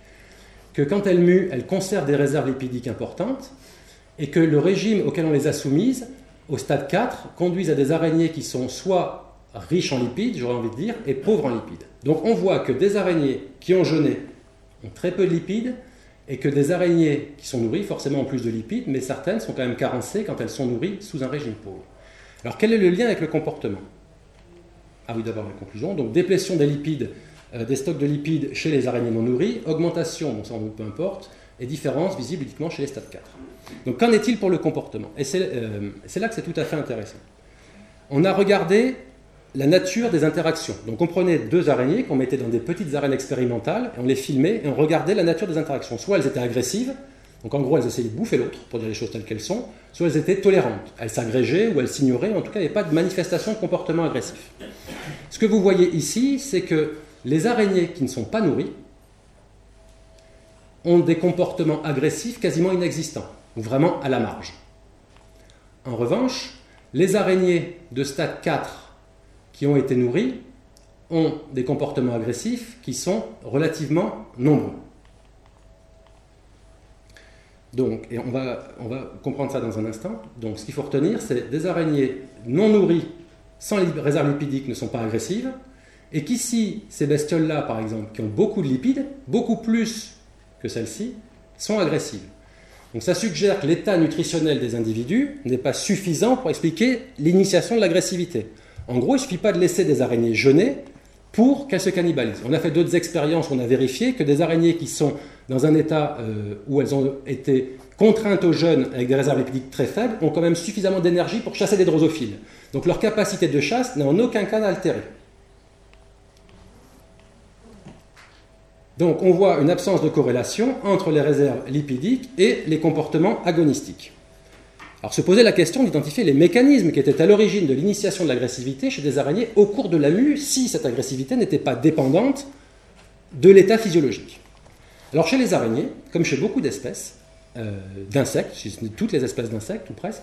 que quand elles muent, elles conservent des réserves lipidiques importantes, et que le régime auquel on les a soumises, au stade 4, conduisent à des araignées qui sont soit riches en lipides, j'aurais envie de dire, et pauvres en lipides. Donc on voit que des araignées qui ont jeûné ont très peu de lipides, et que des araignées qui sont nourries, forcément en plus de lipides, mais certaines sont quand même carencées quand elles sont nourries sous un régime pauvre. Alors quel est le lien avec le comportement? Ah oui, d'abord la conclusion. Donc déplétion des lipides, euh, des stocks de lipides chez les araignées non nourries, augmentation, bon ça peu importe, et différence visible uniquement chez les stades 4. Donc qu'en est-il pour le comportement? Et euh, c'est là que c'est tout à fait intéressant. On a regardé la nature des interactions. Donc on prenait deux araignées qu'on mettait dans des petites arènes expérimentales et on les filmait et on regardait la nature des interactions. Soit elles étaient agressives, donc en gros elles essayaient de bouffer l'autre pour dire les choses telles qu'elles sont, soit elles étaient tolérantes. Elles s'agrégeaient ou elles s'ignoraient, en tout cas il n'y avait pas de manifestation de comportement agressif. Ce que vous voyez ici, c'est que les araignées qui ne sont pas nourries ont des comportements agressifs quasiment inexistants, ou vraiment à la marge. En revanche, les araignées de stade 4 qui ont été nourris ont des comportements agressifs qui sont relativement nombreux. Donc, et on va, comprendre ça dans un instant. Donc, ce qu'il faut retenir, c'est des araignées non nourries, sans réserve lipidique, ne sont pas agressives, et qu'ici, ces bestioles-là, par exemple, qui ont beaucoup de lipides, beaucoup plus que celles-ci, sont agressives. Donc ça suggère que l'état nutritionnel des individus n'est pas suffisant pour expliquer l'initiation de l'agressivité. En gros, il ne suffit pas de laisser des araignées jeûner pour qu'elles se cannibalisent. On a fait d'autres expériences, on a vérifié que des araignées qui sont dans un état euh, où elles ont été contraintes au jeûne avec des réserves lipidiques très faibles ont quand même suffisamment d'énergie pour chasser des drosophiles. Donc leur capacité de chasse n'est en aucun cas altérée. Donc on voit une absence de corrélation entre les réserves lipidiques et les comportements agonistiques. Alors se poser la question d'identifier les mécanismes qui étaient à l'origine de l'initiation de l'agressivité chez des araignées au cours de la mue, si cette agressivité n'était pas dépendante de l'état physiologique. Alors chez les araignées, comme chez beaucoup d'espèces euh, d'insectes, chez toutes les espèces d'insectes ou presque,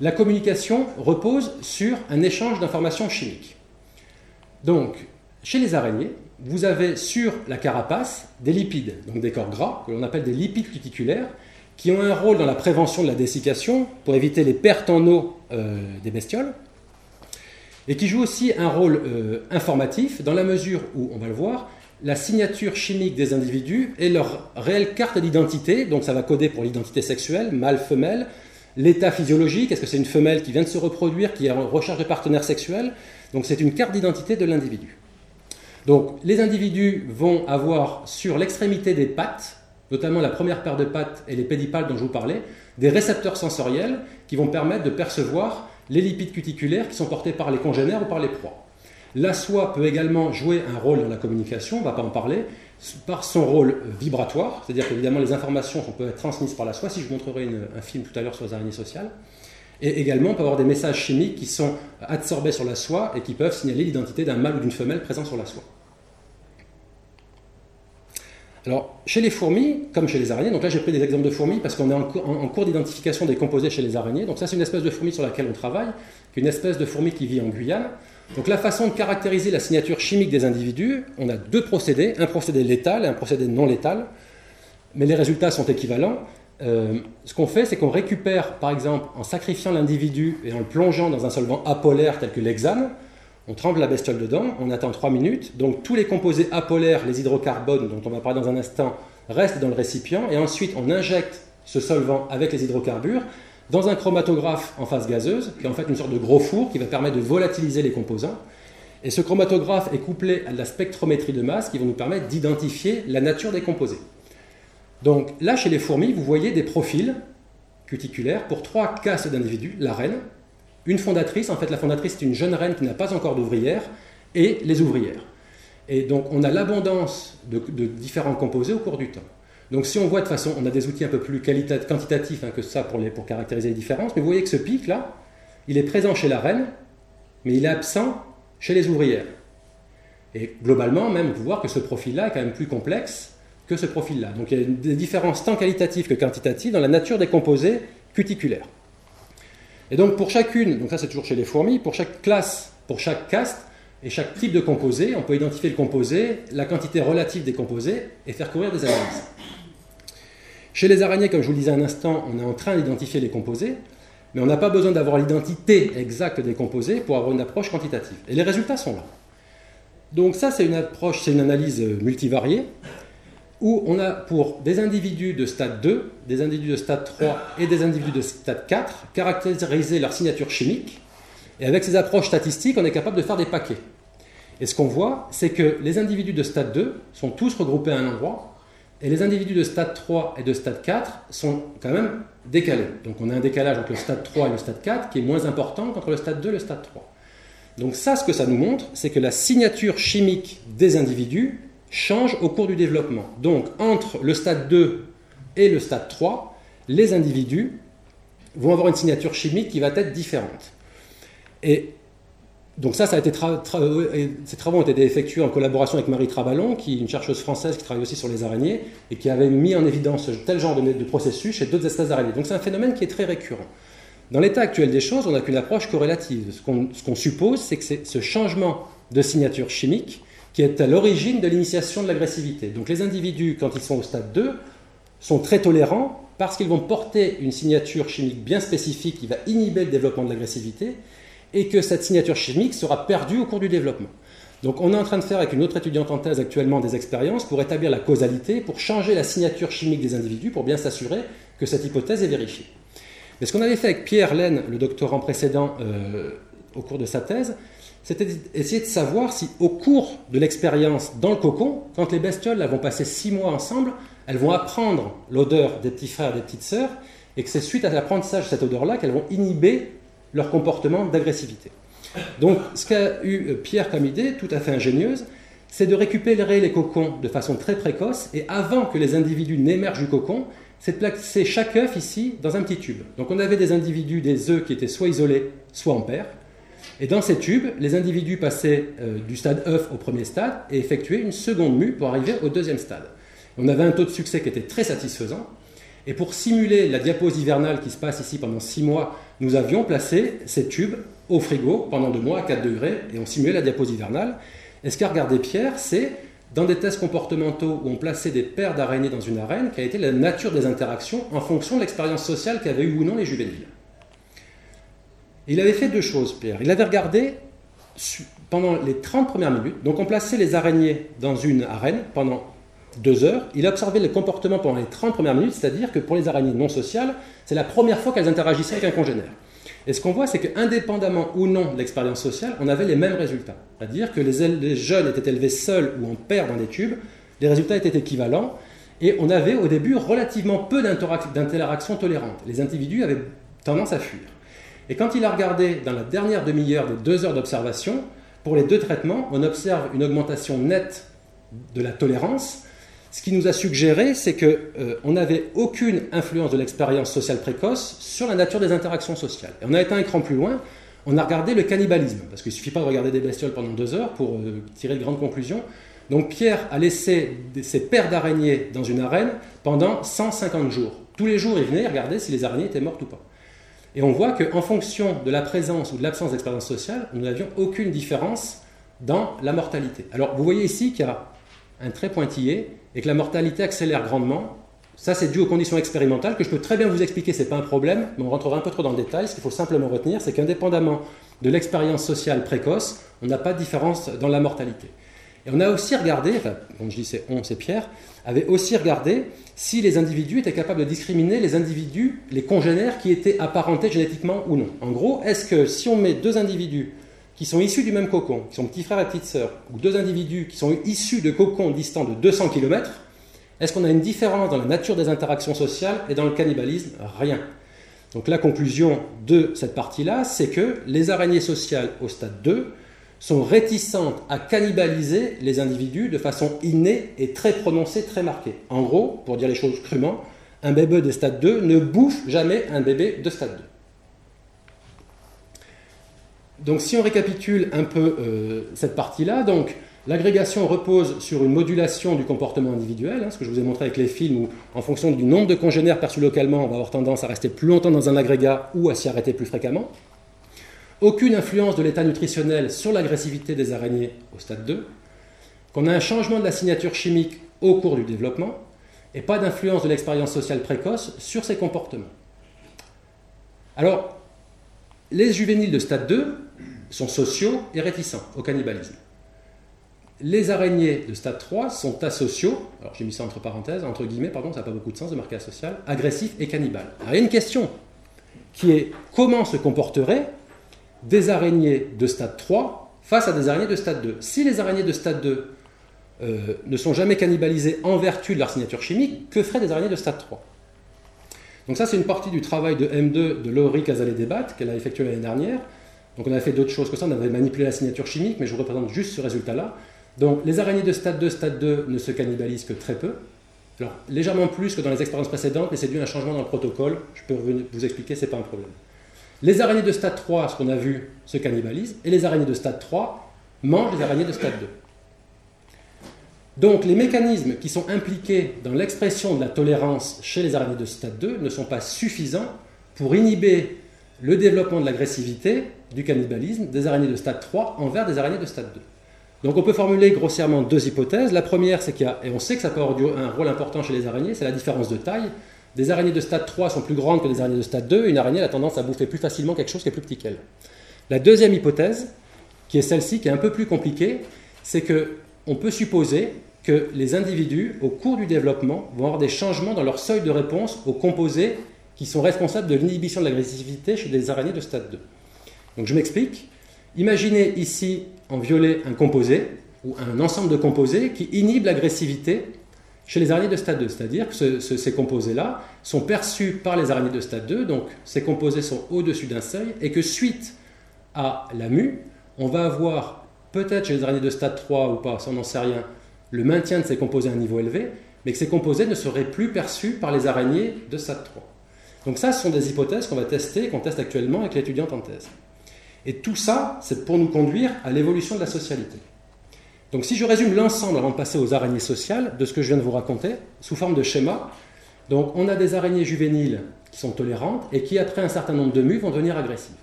la communication repose sur un échange d'informations chimiques. Donc, chez les araignées, vous avez sur la carapace des lipides, donc des corps gras, que l'on appelle des lipides cuticulaires, qui ont un rôle dans la prévention de la dessiccation pour éviter les pertes en eau euh, des bestioles, et qui jouent aussi un rôle euh, informatif dans la mesure où, on va le voir, la signature chimique des individus est leur réelle carte d'identité, donc ça va coder pour l'identité sexuelle, mâle, femelle, l'état physiologique, est-ce que c'est une femelle qui vient de se reproduire, qui est en recherche de partenaire sexuel, donc c'est une carte d'identité de l'individu. Donc les individus vont avoir sur l'extrémité des pattes notamment la première paire de pattes et les pédipales dont je vous parlais, des récepteurs sensoriels qui vont permettre de percevoir les lipides cuticulaires qui sont portés par les congénères ou par les proies. La soie peut également jouer un rôle dans la communication, on ne va pas en parler. par son rôle vibratoire, c'est-à-dire qu'évidemment les informations peuvent être transmises par la soie, si je vous montrerai un film tout à l'heure sur les araignées sociales, et également on peut avoir des messages chimiques qui sont absorbés sur la soie et qui peuvent signaler l'identité d'un mâle ou d'une femelle présent sur la soie. Alors, chez les fourmis, comme chez les araignées, donc là j'ai pris des exemples de fourmis parce qu'on est en, cours d'identification des composés chez les araignées. Donc ça c'est une espèce de fourmi sur laquelle on travaille, une espèce de fourmi qui vit en Guyane. Donc la façon de caractériser la signature chimique des individus, on a deux procédés, un procédé létal et un procédé non létal, mais les résultats sont équivalents. Euh, ce qu'on fait, c'est qu'on récupère, par exemple, en sacrifiant l'individu et en le plongeant dans un solvant apolaire tel que l'hexane, on trempe la bestiole dedans, on attend 3 minutes, donc tous les composés apolaires, les hydrocarbones dont on va parler dans un instant, restent dans le récipient, et ensuite on injecte ce solvant avec les hydrocarbures dans un chromatographe en phase gazeuse, qui est en fait une sorte de gros four qui va permettre de volatiliser les composants. Et ce chromatographe est couplé à de la spectrométrie de masse qui va nous permettre d'identifier la nature des composés. Donc là, chez les fourmis, vous voyez des profils cuticulaires pour trois castes d'individus, la reine, une fondatrice, en fait la fondatrice c'est une jeune reine qui n'a pas encore d'ouvrière, et les ouvrières. Et donc on a l'abondance de, différents composés au cours du temps. Donc si on voit de façon, on a des outils un peu plus quantitatifs hein, que ça pour, pour caractériser les différences, mais vous voyez que ce pic là, il est présent chez la reine, mais il est absent chez les ouvrières. Et globalement, même, on peut voir que ce profil-là est quand même plus complexe que ce profil-là. Donc il y a des différences tant qualitatives que quantitatives dans la nature des composés cuticulaires. Et donc pour chacune, donc ça c'est toujours chez les fourmis, pour chaque classe, pour chaque caste et chaque type de composé, on peut identifier le composé, la quantité relative des composés et faire courir des analyses. Chez les araignées, comme je vous le disais un instant, on est en train d'identifier les composés, mais on n'a pas besoin d'avoir l'identité exacte des composés pour avoir une approche quantitative. Et les résultats sont là. Donc ça, c'est une approche, c'est une analyse multivariée où on a pour des individus de stade 2, des individus de stade 3 et des individus de stade 4 caractérisé leur signature chimique. Et avec ces approches statistiques, on est capable de faire des paquets. Et ce qu'on voit, c'est que les individus de stade 2 sont tous regroupés à un endroit, et les individus de stade 3 et de stade 4 sont quand même décalés. Donc on a un décalage entre le stade 3 et le stade 4 qui est moins important qu'entre le stade 2 et le stade 3. Donc ça, ce que ça nous montre, c'est que la signature chimique des individus change au cours du développement. Donc entre le stade 2 et le stade 3, les individus vont avoir une signature chimique qui va être différente. Et donc ça, ça a été ces travaux ont été effectués en collaboration avec Marie Traballon, qui est une chercheuse française qui travaille aussi sur les araignées et qui avait mis en évidence tel genre de, de processus chez d'autres espèces d'araignées. Donc c'est un phénomène qui est très récurrent. Dans l'état actuel des choses, on n'a qu'une approche corrélative. Ce qu'on suppose, c'est que ce changement de signature chimique qui est à l'origine de l'initiation de l'agressivité. Donc les individus, quand ils sont au stade 2, sont très tolérants parce qu'ils vont porter une signature chimique bien spécifique qui va inhiber le développement de l'agressivité et que cette signature chimique sera perdue au cours du développement. Donc on est en train de faire avec une autre étudiante en thèse actuellement des expériences pour établir la causalité, pour changer la signature chimique des individus, pour bien s'assurer que cette hypothèse est vérifiée. Mais ce qu'on avait fait avec Pierre Laine, le doctorant précédent, euh, au cours de sa thèse, c'était d'essayer de savoir si, au cours de l'expérience dans le cocon, quand les bestioles vont passer six mois ensemble, elles vont apprendre l'odeur des petits frères et des petites sœurs, et que c'est suite à l'apprentissage de cette odeur-là qu'elles vont inhiber leur comportement d'agressivité. Donc, ce qu'a eu euh, Pierre comme idée, tout à fait ingénieuse, c'est de récupérer les cocons de façon très précoce, et avant que les individus n'émergent du cocon, c'est de placer chaque œuf ici dans un petit tube. Donc on avait des individus, des œufs qui étaient soit isolés, soit en paire, et dans ces tubes, les individus passaient euh, du stade œuf au premier stade et effectuaient une seconde mue pour arriver au deuxième stade. On avait un taux de succès qui était très satisfaisant. Et pour simuler la diapause hivernale qui se passe ici pendant six mois, nous avions placé ces tubes au frigo pendant deux mois à 4 degrés et on simulait la diapause hivernale. Et ce qu'a regardé Pierre, c'est dans des tests comportementaux où on plaçait des paires d'araignées dans une arène, quelle était la nature des interactions en fonction de l'expérience sociale qu'avaient eu ou non les juvéniles. Il avait fait deux choses, Pierre. Il avait regardé pendant les 30 premières minutes, donc on plaçait les araignées dans une arène pendant deux heures. Il a observé le comportement pendant les 30 premières minutes, c'est-à-dire que pour les araignées non sociales, c'est la première fois qu'elles interagissaient avec un congénère. Et ce qu'on voit, c'est qu'indépendamment ou non de l'expérience sociale, on avait les mêmes résultats. C'est-à-dire que les, les, jeunes étaient élevés seuls ou en paire dans des tubes, les résultats étaient équivalents, et on avait au début relativement peu d'interactions tolérantes. Les individus avaient tendance à fuir. Et quand il a regardé dans la dernière demi-heure des deux heures d'observation, pour les deux traitements, on observe une augmentation nette de la tolérance ce qui nous a suggéré, c'est qu'on euh, n'avait aucune influence de l'expérience sociale précoce sur la nature des interactions sociales. Et on a été un cran plus loin, on a regardé le cannibalisme, parce qu'il ne suffit pas de regarder des bestioles pendant deux heures pour euh, tirer de grandes conclusions. Donc Pierre a laissé ses paires d'araignées dans une arène pendant 150 jours. Tous les jours, il venait regarder si les araignées étaient mortes ou pas. Et on voit qu'en fonction de la présence ou de l'absence d'expérience sociale, nous n'avions aucune différence dans la mortalité. Alors vous voyez ici qu'il y a un trait pointillé et que la mortalité accélère grandement. Ça, c'est dû aux conditions expérimentales que je peux très bien vous expliquer, ce n'est pas un problème, mais on rentrera un peu trop dans le détail. Ce qu'il faut simplement retenir, c'est qu'indépendamment de l'expérience sociale précoce, on n'a pas de différence dans la mortalité. Et on a aussi regardé, enfin, quand je dis c'est on, c'est Pierre, avait aussi regardé si les individus étaient capables de discriminer les individus, les congénères qui étaient apparentés génétiquement ou non. En gros, est-ce que si on met deux individus qui sont issus du même cocon, qui sont petits frères et petites sœurs, ou deux individus qui sont issus de cocons distants de 200 km, est-ce qu'on a une différence dans la nature des interactions sociales et dans le cannibalisme? Rien. Donc la conclusion de cette partie-là, c'est que les araignées sociales au stade 2 sont réticentes à cannibaliser les individus de façon innée et très prononcée, très marquée. En gros, pour dire les choses crûment, un bébé de stade 2 ne bouffe jamais un bébé de stade 2. Donc si on récapitule un peu euh, cette partie-là, donc l'agrégation repose sur une modulation du comportement individuel, hein, ce que je vous ai montré avec les films où en fonction du nombre de congénères perçus localement, on va avoir tendance à rester plus longtemps dans un agrégat ou à s'y arrêter plus fréquemment aucune influence de l'état nutritionnel sur l'agressivité des araignées au stade 2, qu'on a un changement de la signature chimique au cours du développement, et pas d'influence de l'expérience sociale précoce sur ces comportements. Alors, les juvéniles de stade 2 sont sociaux et réticents au cannibalisme. Les araignées de stade 3 sont asociaux, alors j'ai mis ça entre parenthèses, entre guillemets, pardon, ça n'a pas beaucoup de sens de marquer asocial, agressifs et cannibales. Alors il y a une question qui est comment se comporterait des araignées de stade 3 face à des araignées de stade 2. Si les araignées de stade 2 euh, ne sont jamais cannibalisées en vertu de leur signature chimique, que feraient des araignées de stade 3 Donc ça, c'est une partie du travail de M2 de Laurie Casalet-Débat qu'elle a effectué l'année dernière. Donc on a fait d'autres choses que ça, on avait manipulé la signature chimique, mais je vous représente juste ce résultat-là. Donc les araignées de stade 2, stade 2 ne se cannibalisent que très peu. Alors légèrement plus que dans les expériences précédentes, mais c'est dû à un changement dans le protocole. Je peux vous expliquer, c'est pas un problème. Les araignées de stade 3, ce qu'on a vu, se cannibalisent, et les araignées de stade 3 mangent les araignées de stade 2. Donc les mécanismes qui sont impliqués dans l'expression de la tolérance chez les araignées de stade 2 ne sont pas suffisants pour inhiber le développement de l'agressivité du cannibalisme des araignées de stade 3 envers des araignées de stade 2. Donc on peut formuler grossièrement deux hypothèses. La première, c'est qu'il y a, et on sait que ça peut avoir un rôle important chez les araignées, c'est la différence de taille. Des araignées de stade 3 sont plus grandes que des araignées de stade 2, et une araignée a tendance à bouffer plus facilement quelque chose qui est plus petit qu'elle. La deuxième hypothèse, qui est celle-ci, qui est un peu plus compliquée, c'est que on peut supposer que les individus, au cours du développement, vont avoir des changements dans leur seuil de réponse aux composés qui sont responsables de l'inhibition de l'agressivité chez des araignées de stade 2. Donc je m'explique. Imaginez ici en violet un composé ou un ensemble de composés qui inhibe l'agressivité chez les araignées de stade 2, c'est-à-dire que ces composés-là sont perçus par les araignées de stade 2, donc ces composés sont au-dessus d'un seuil, et que suite à la mue, on va avoir peut-être chez les araignées de stade 3 ou pas, ça on n'en sait rien, le maintien de ces composés à un niveau élevé, mais que ces composés ne seraient plus perçus par les araignées de stade 3. Donc ça, ce sont des hypothèses qu'on va tester, qu'on teste actuellement avec l'étudiante en thèse. Et tout ça, c'est pour nous conduire à l'évolution de la socialité. Donc si je résume l'ensemble avant de passer aux araignées sociales de ce que je viens de vous raconter, sous forme de schéma, on a des araignées juvéniles qui sont tolérantes et qui, après un certain nombre de mues, vont devenir agressives.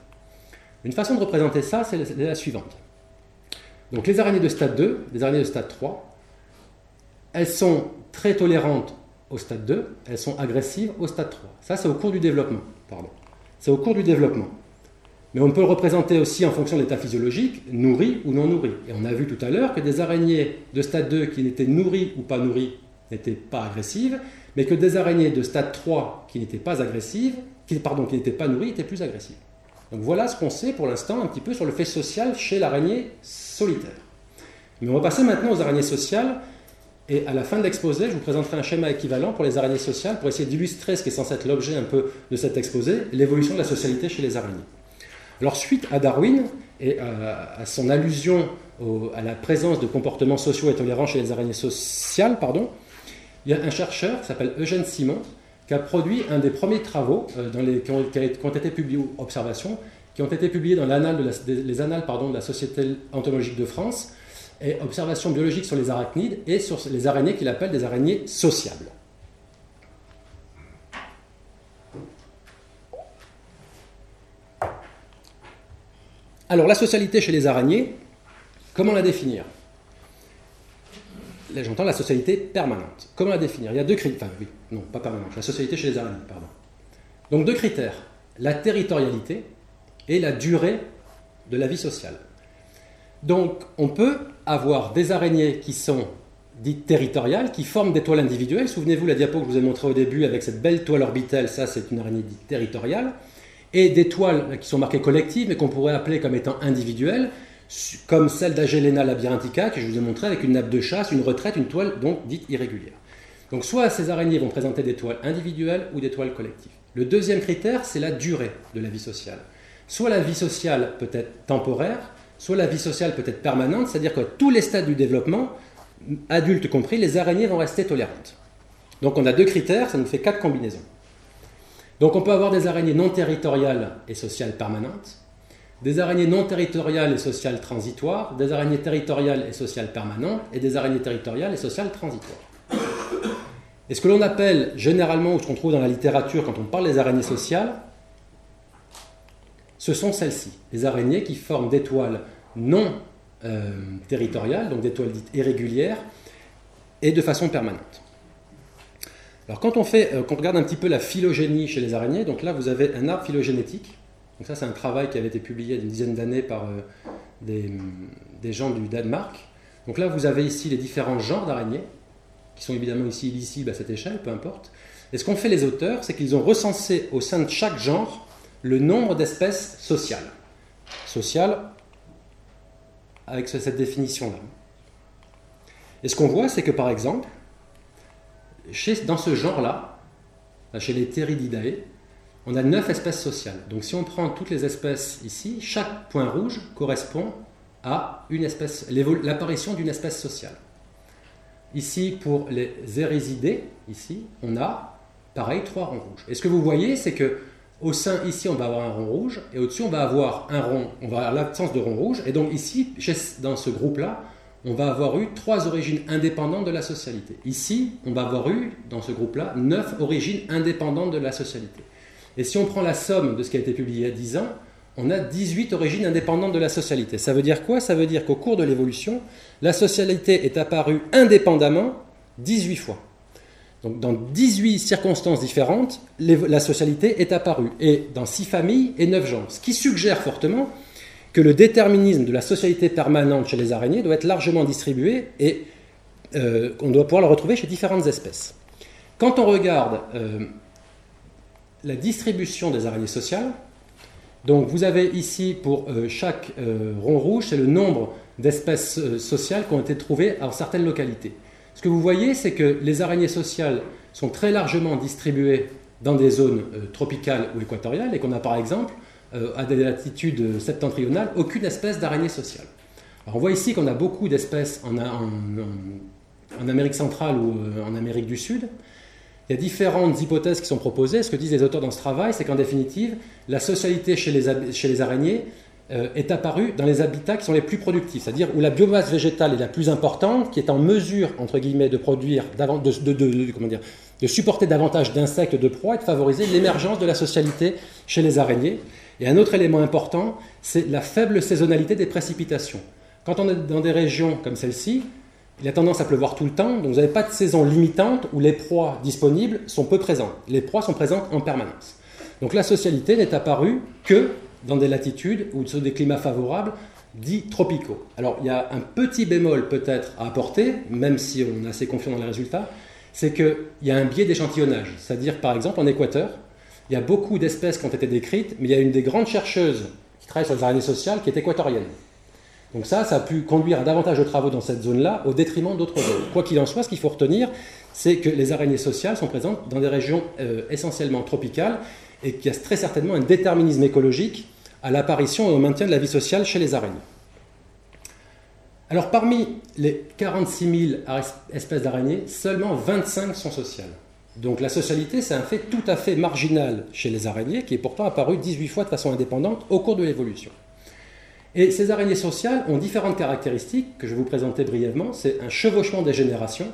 Une façon de représenter ça, c'est la suivante. Donc les araignées de stade 2, les araignées de stade 3, elles sont très tolérantes au stade 2, elles sont agressives au stade 3. Ça, c'est au cours du développement. C'est au cours du développement. Mais on peut le représenter aussi en fonction de l'état physiologique, nourri ou non nourri. Et on a vu tout à l'heure que des araignées de stade 2 qui n'étaient nourries ou pas nourries n'étaient pas agressives, mais que des araignées de stade 3 qui n'étaient pas agressives, qui, pardon, qui n'étaient pas nourries, étaient plus agressives. Donc voilà ce qu'on sait pour l'instant un petit peu sur le fait social chez l'araignée solitaire. Mais on va passer maintenant aux araignées sociales. Et à la fin de l'exposé, je vous présenterai un schéma équivalent pour les araignées sociales pour essayer d'illustrer ce qui est censé être l'objet un peu de cet exposé, l'évolution de la socialité chez les araignées. Alors suite à Darwin et euh, à, son allusion à la présence de comportements sociaux et tolérants chez les araignées sociales, pardon, Il y a un chercheur qui s'appelle Eugène Simon qui a produit un des premiers travaux dans les, qui, ont, été publiés, observations, qui ont été publiés dans les annales de la Société entomologique de France, et observations biologiques sur les arachnides et sur les araignées qu'il appelle des araignées sociables. Alors la socialité chez les araignées, comment la définir? Là j'entends la socialité permanente. Comment la définir? Il y a deux critères. Enfin oui, non, pas permanente. La socialité chez les araignées, pardon. Donc deux critères. La territorialité et la durée de la vie sociale. Donc on peut avoir des araignées qui sont dites territoriales, qui forment des toiles individuelles. Souvenez-vous la diapo que je vous ai montrée au début avec cette belle toile orbitale, ça c'est une araignée dite territoriale et des toiles qui sont marquées collectives, mais qu'on pourrait appeler comme étant individuelles, comme celle d'Agelena labyrinthica, que je vous ai montré avec une nappe de chasse, une retraite, une toile donc dite irrégulière. Donc soit ces araignées vont présenter des toiles individuelles ou des toiles collectives. Le deuxième critère, c'est la durée de la vie sociale. Soit la vie sociale peut être temporaire, soit la vie sociale peut être permanente, c'est-à-dire que tous les stades du développement, adultes compris, les araignées vont rester tolérantes. Donc on a deux critères, ça nous fait quatre combinaisons. Donc on peut avoir des araignées non territoriales et sociales permanentes, des araignées non territoriales et sociales transitoires, des araignées territoriales et sociales permanentes, et des araignées territoriales et sociales transitoires. Et ce que l'on appelle généralement, ou ce qu'on trouve dans la littérature quand on parle des araignées sociales, ce sont celles-ci, les araignées qui forment des toiles non euh, territoriales, donc des toiles dites irrégulières, et de façon permanente. Alors quand on, fait, euh, regarde un petit peu la phylogénie chez les araignées, donc là vous avez un arbre phylogénétique. Donc ça c'est un travail qui avait été publié il y a une dizaine d'années par euh, des, gens du Danemark. Donc là vous avez ici les différents genres d'araignées, qui sont évidemment ici illisibles à cette échelle, peu importe. Et ce qu'ont fait les auteurs, c'est qu'ils ont recensé au sein de chaque genre le nombre d'espèces sociales. Sociales avec cette définition-là. Et ce qu'on voit, c'est que par exemple, dans ce genre-là, chez les Therididae, on a neuf espèces sociales. Donc si on prend toutes les espèces ici, chaque point rouge correspond à l'apparition d'une espèce sociale. Ici, pour les Erisidés, ici, on a pareil trois ronds rouges. Et ce que vous voyez, c'est que au sein, ici, on va avoir un rond rouge, et au-dessus, on va avoir un rond, on va avoir l'absence de rond rouge. Et donc ici, dans ce groupe-là, on va avoir eu trois origines indépendantes de la socialité. Ici, on va avoir eu, dans ce groupe-là, neuf origines indépendantes de la socialité. Et si on prend la somme de ce qui a été publié il y a 10 ans, on a 18 origines indépendantes de la socialité. Ça veut dire quoi? Ça veut dire qu'au cours de l'évolution, la socialité est apparue indépendamment 18 fois. Donc dans 18 circonstances différentes, la socialité est apparue, et dans 6 familles et 9 genres. Ce qui suggère fortement que le déterminisme de la socialité permanente chez les araignées doit être largement distribué et euh, doit pouvoir le retrouver chez différentes espèces. Quand on regarde euh, la distribution des araignées sociales, donc vous avez ici pour euh, chaque rond rouge, c'est le nombre d'espèces sociales qui ont été trouvées dans certaines localités. Ce que vous voyez, c'est que les araignées sociales sont très largement distribuées dans des zones tropicales ou équatoriales et qu'on a par exemple euh, à des latitudes septentrionales aucune espèce d'araignée sociale. On voit ici qu'on a beaucoup d'espèces en, Amérique centrale ou euh, en Amérique du Sud. Il y a différentes hypothèses qui sont proposées. Ce que disent les auteurs dans ce travail, c'est qu'en définitive, la socialité chez les, araignées euh, est apparue dans les habitats qui sont les plus productifs, c'est-à-dire où la biomasse végétale est la plus importante, qui est en mesure, entre guillemets, de produire, de supporter davantage d'insectes de proie et de favoriser l'émergence de la socialité chez les araignées. Et un autre élément important, c'est la faible saisonnalité des précipitations. Quand on est dans des régions comme celle-ci, il a tendance à pleuvoir tout le temps, donc vous n'avez pas de saison limitante où les proies disponibles sont peu présentes. Les proies sont présentes en permanence. Donc la socialité n'est apparue que dans des latitudes ou sur des climats favorables dits tropicaux. Alors il y a un petit bémol peut-être à apporter, même si on est assez confiant dans les résultats, c'est qu'il y a un biais d'échantillonnage. C'est-à-dire par exemple en Équateur, il y a beaucoup d'espèces qui ont été décrites, mais il y a une des grandes chercheuses qui travaille sur les araignées sociales qui est équatorienne. Donc ça, ça a pu conduire davantage de travaux dans cette zone-là au détriment d'autres zones. Quoi qu'il en soit, ce qu'il faut retenir, c'est que les araignées sociales sont présentes dans des régions euh, essentiellement tropicales et qu'il y a très certainement un déterminisme écologique à l'apparition et au maintien de la vie sociale chez les araignées. Alors parmi les 46 000 espèces d'araignées, seulement 25 sont sociales. Donc la socialité, c'est un fait tout à fait marginal chez les araignées, qui est pourtant apparu 18 fois de façon indépendante au cours de l'évolution. Et ces araignées sociales ont différentes caractéristiques que je vais vous présenter brièvement. C'est un chevauchement des générations.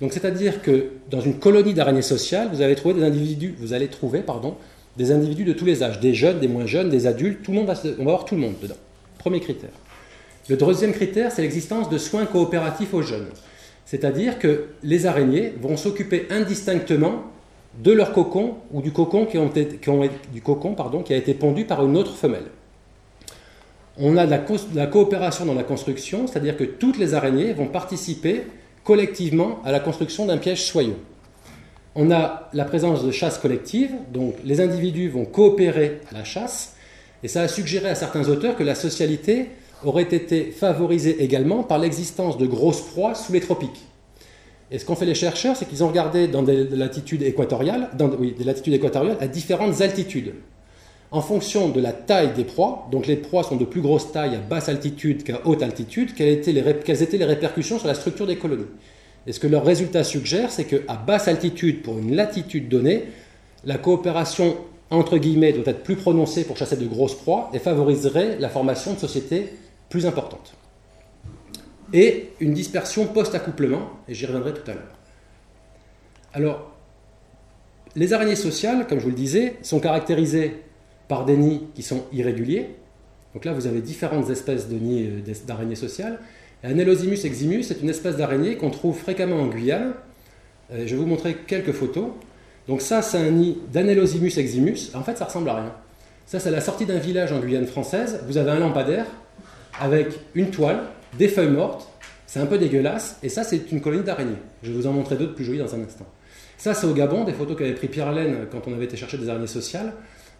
Donc c'est-à-dire que dans une colonie d'araignées sociales, vous allez trouver des individus, vous allez trouver pardon, des individus de tous les âges, des jeunes, des moins jeunes, des adultes, tout le monde va on va avoir tout le monde dedans. Premier critère. Le deuxième critère, c'est l'existence de soins coopératifs aux jeunes. C'est-à-dire que les araignées vont s'occuper indistinctement de leur cocon ou du cocon qui, a été pondu par une autre femelle. On a de la, la coopération dans la construction, c'est-à-dire que toutes les araignées vont participer collectivement à la construction d'un piège soyeux. On a la présence de chasse collective, donc les individus vont coopérer à la chasse, et ça a suggéré à certains auteurs que la socialité aurait été favorisée également par l'existence de grosses proies sous les tropiques. Et ce qu'ont fait les chercheurs, c'est qu'ils ont regardé dans des latitudes équatoriales, oui, des latitudes équatoriales à différentes altitudes. En fonction de la taille des proies, donc les proies sont de plus grosse taille à basse altitude qu'à haute altitude, quelles étaient, les, quelles étaient les répercussions sur la structure des colonies. Et ce que leurs résultats suggèrent, c'est qu'à basse altitude, pour une latitude donnée, la coopération entre guillemets doit être plus prononcée pour chasser de grosses proies et favoriserait la formation de sociétés plus importantes. Et une dispersion post-accouplement, et j'y reviendrai tout à l'heure. Alors, les araignées sociales, comme je vous le disais, sont caractérisées par des nids qui sont irréguliers. Donc là, vous avez différentes espèces de nids euh, d'araignées sociales. Anelosimus eximus est une espèce d'araignée qu'on trouve fréquemment en Guyane. Euh, je vais vous montrer quelques photos. Donc ça, c'est un nid d'Anelosimus eximus. En fait, ça ressemble à rien. Ça, c'est la sortie d'un village en Guyane française. Vous avez un lampadaire avec une toile, des feuilles mortes. C'est un peu dégueulasse. Et ça, c'est une colonie d'araignées. Je vais vous en montrer d'autres plus jolies dans un instant. Ça, c'est au Gabon, des photos qu'avait pris Pierre Laine quand on avait été chercher des araignées sociales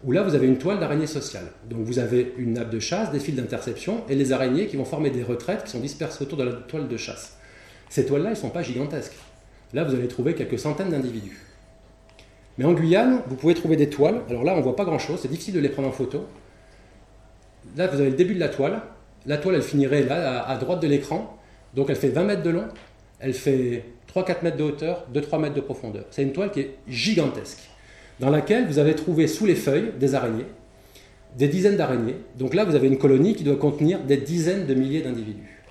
où là vous avez une toile d'araignée sociale. Donc vous avez une nappe de chasse, des fils d'interception et les araignées qui vont former des retraites qui sont dispersées autour de la toile de chasse. Ces toiles-là, elles ne sont pas gigantesques. Là, vous allez trouver quelques centaines d'individus. Mais en Guyane, vous pouvez trouver des toiles. Alors là, on ne voit pas grand-chose, c'est difficile de les prendre en photo. Là, vous avez le début de la toile. La toile, elle finirait là, à droite de l'écran. Donc elle fait 20 mètres de long, elle fait 3-4 mètres de hauteur, 2-3 mètres de profondeur. C'est une toile qui est gigantesque dans laquelle vous avez trouvé sous les feuilles des araignées, des dizaines d'araignées. Donc là, vous avez une colonie qui doit contenir des dizaines de milliers d'individus.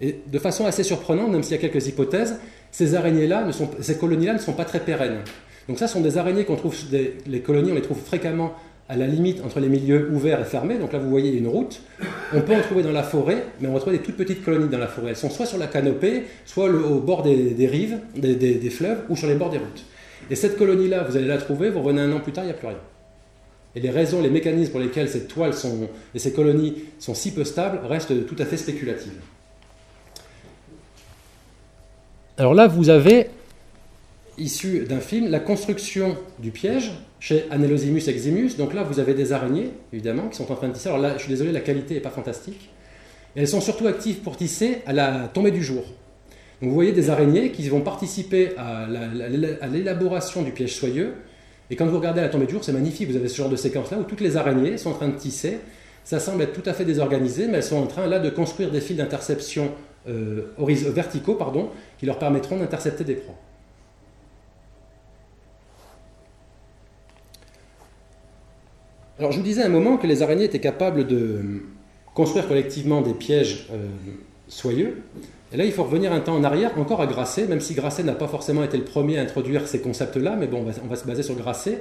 Et de façon assez surprenante, même s'il y a quelques hypothèses, ces araignées-là, ces colonies-là ne sont pas très pérennes. Donc ça, ce sont des araignées qu'on trouve, les colonies, on les trouve fréquemment à la limite entre les milieux ouverts et fermés. Donc là, vous voyez une route. On peut en trouver dans la forêt, mais on va trouver des toutes petites colonies dans la forêt. Elles sont soit sur la canopée, soit au bord des, rives, des fleuves, ou sur les bords des routes. Et cette colonie-là, vous allez la trouver, vous revenez un an plus tard, il n'y a plus rien. Et les raisons, les mécanismes pour lesquels ces toiles sont, et ces colonies sont si peu stables restent tout à fait spéculatives. Alors là, vous avez, issu d'un film, la construction du piège chez Anelosimus eximus. Donc là, vous avez des araignées, évidemment, qui sont en train de tisser. Alors là, je suis désolé, la qualité n'est pas fantastique. Elles sont surtout actives pour tisser à la tombée du jour vous voyez des araignées qui vont participer à l'élaboration du piège soyeux. Et quand vous regardez la tombée de jour, c'est magnifique. Vous avez ce genre de séquence-là où toutes les araignées sont en train de tisser. Ça semble être tout à fait désorganisé, mais elles sont en train là de construire des fils d'interception euh, verticaux pardon, qui leur permettront d'intercepter des proies. Alors je vous disais à un moment que les araignées étaient capables de construire collectivement des pièges euh, soyeux. Et là, il faut revenir un temps en arrière, encore à Grasset, même si Grasset n'a pas forcément été le premier à introduire ces concepts-là, mais bon, on va, se baser sur Grasset.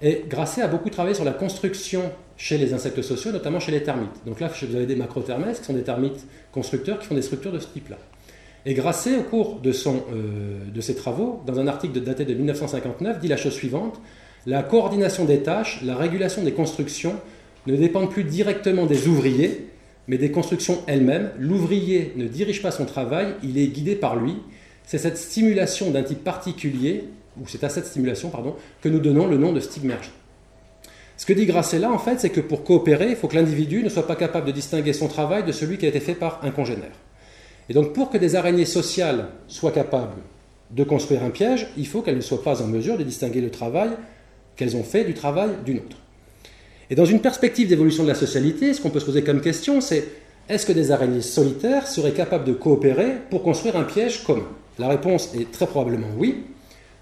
Et Grasset a beaucoup travaillé sur la construction chez les insectes sociaux, notamment chez les termites. Donc là, vous avez des macrothermès, qui sont des termites constructeurs, qui font des structures de ce type-là. Et Grasset, au cours de, euh, de ses travaux, dans un article daté de 1959, dit la chose suivante La coordination des tâches, la régulation des constructions ne dépendent plus directement des ouvriers, mais des constructions elles-mêmes. L'ouvrier ne dirige pas son travail, il est guidé par lui. C'est cette stimulation d'un type particulier, ou c'est à cette stimulation, pardon, que nous donnons le nom de stigmergie. Ce que dit Grasset en fait, c'est que pour coopérer, il faut que l'individu ne soit pas capable de distinguer son travail de celui qui a été fait par un congénère. Et donc, pour que des araignées sociales soient capables de construire un piège, il faut qu'elles ne soient pas en mesure de distinguer le travail qu'elles ont fait du travail d'une autre. Et dans une perspective d'évolution de la socialité, ce qu'on peut se poser comme question, c'est est-ce que des araignées solitaires seraient capables de coopérer pour construire un piège commun? La réponse est très probablement oui.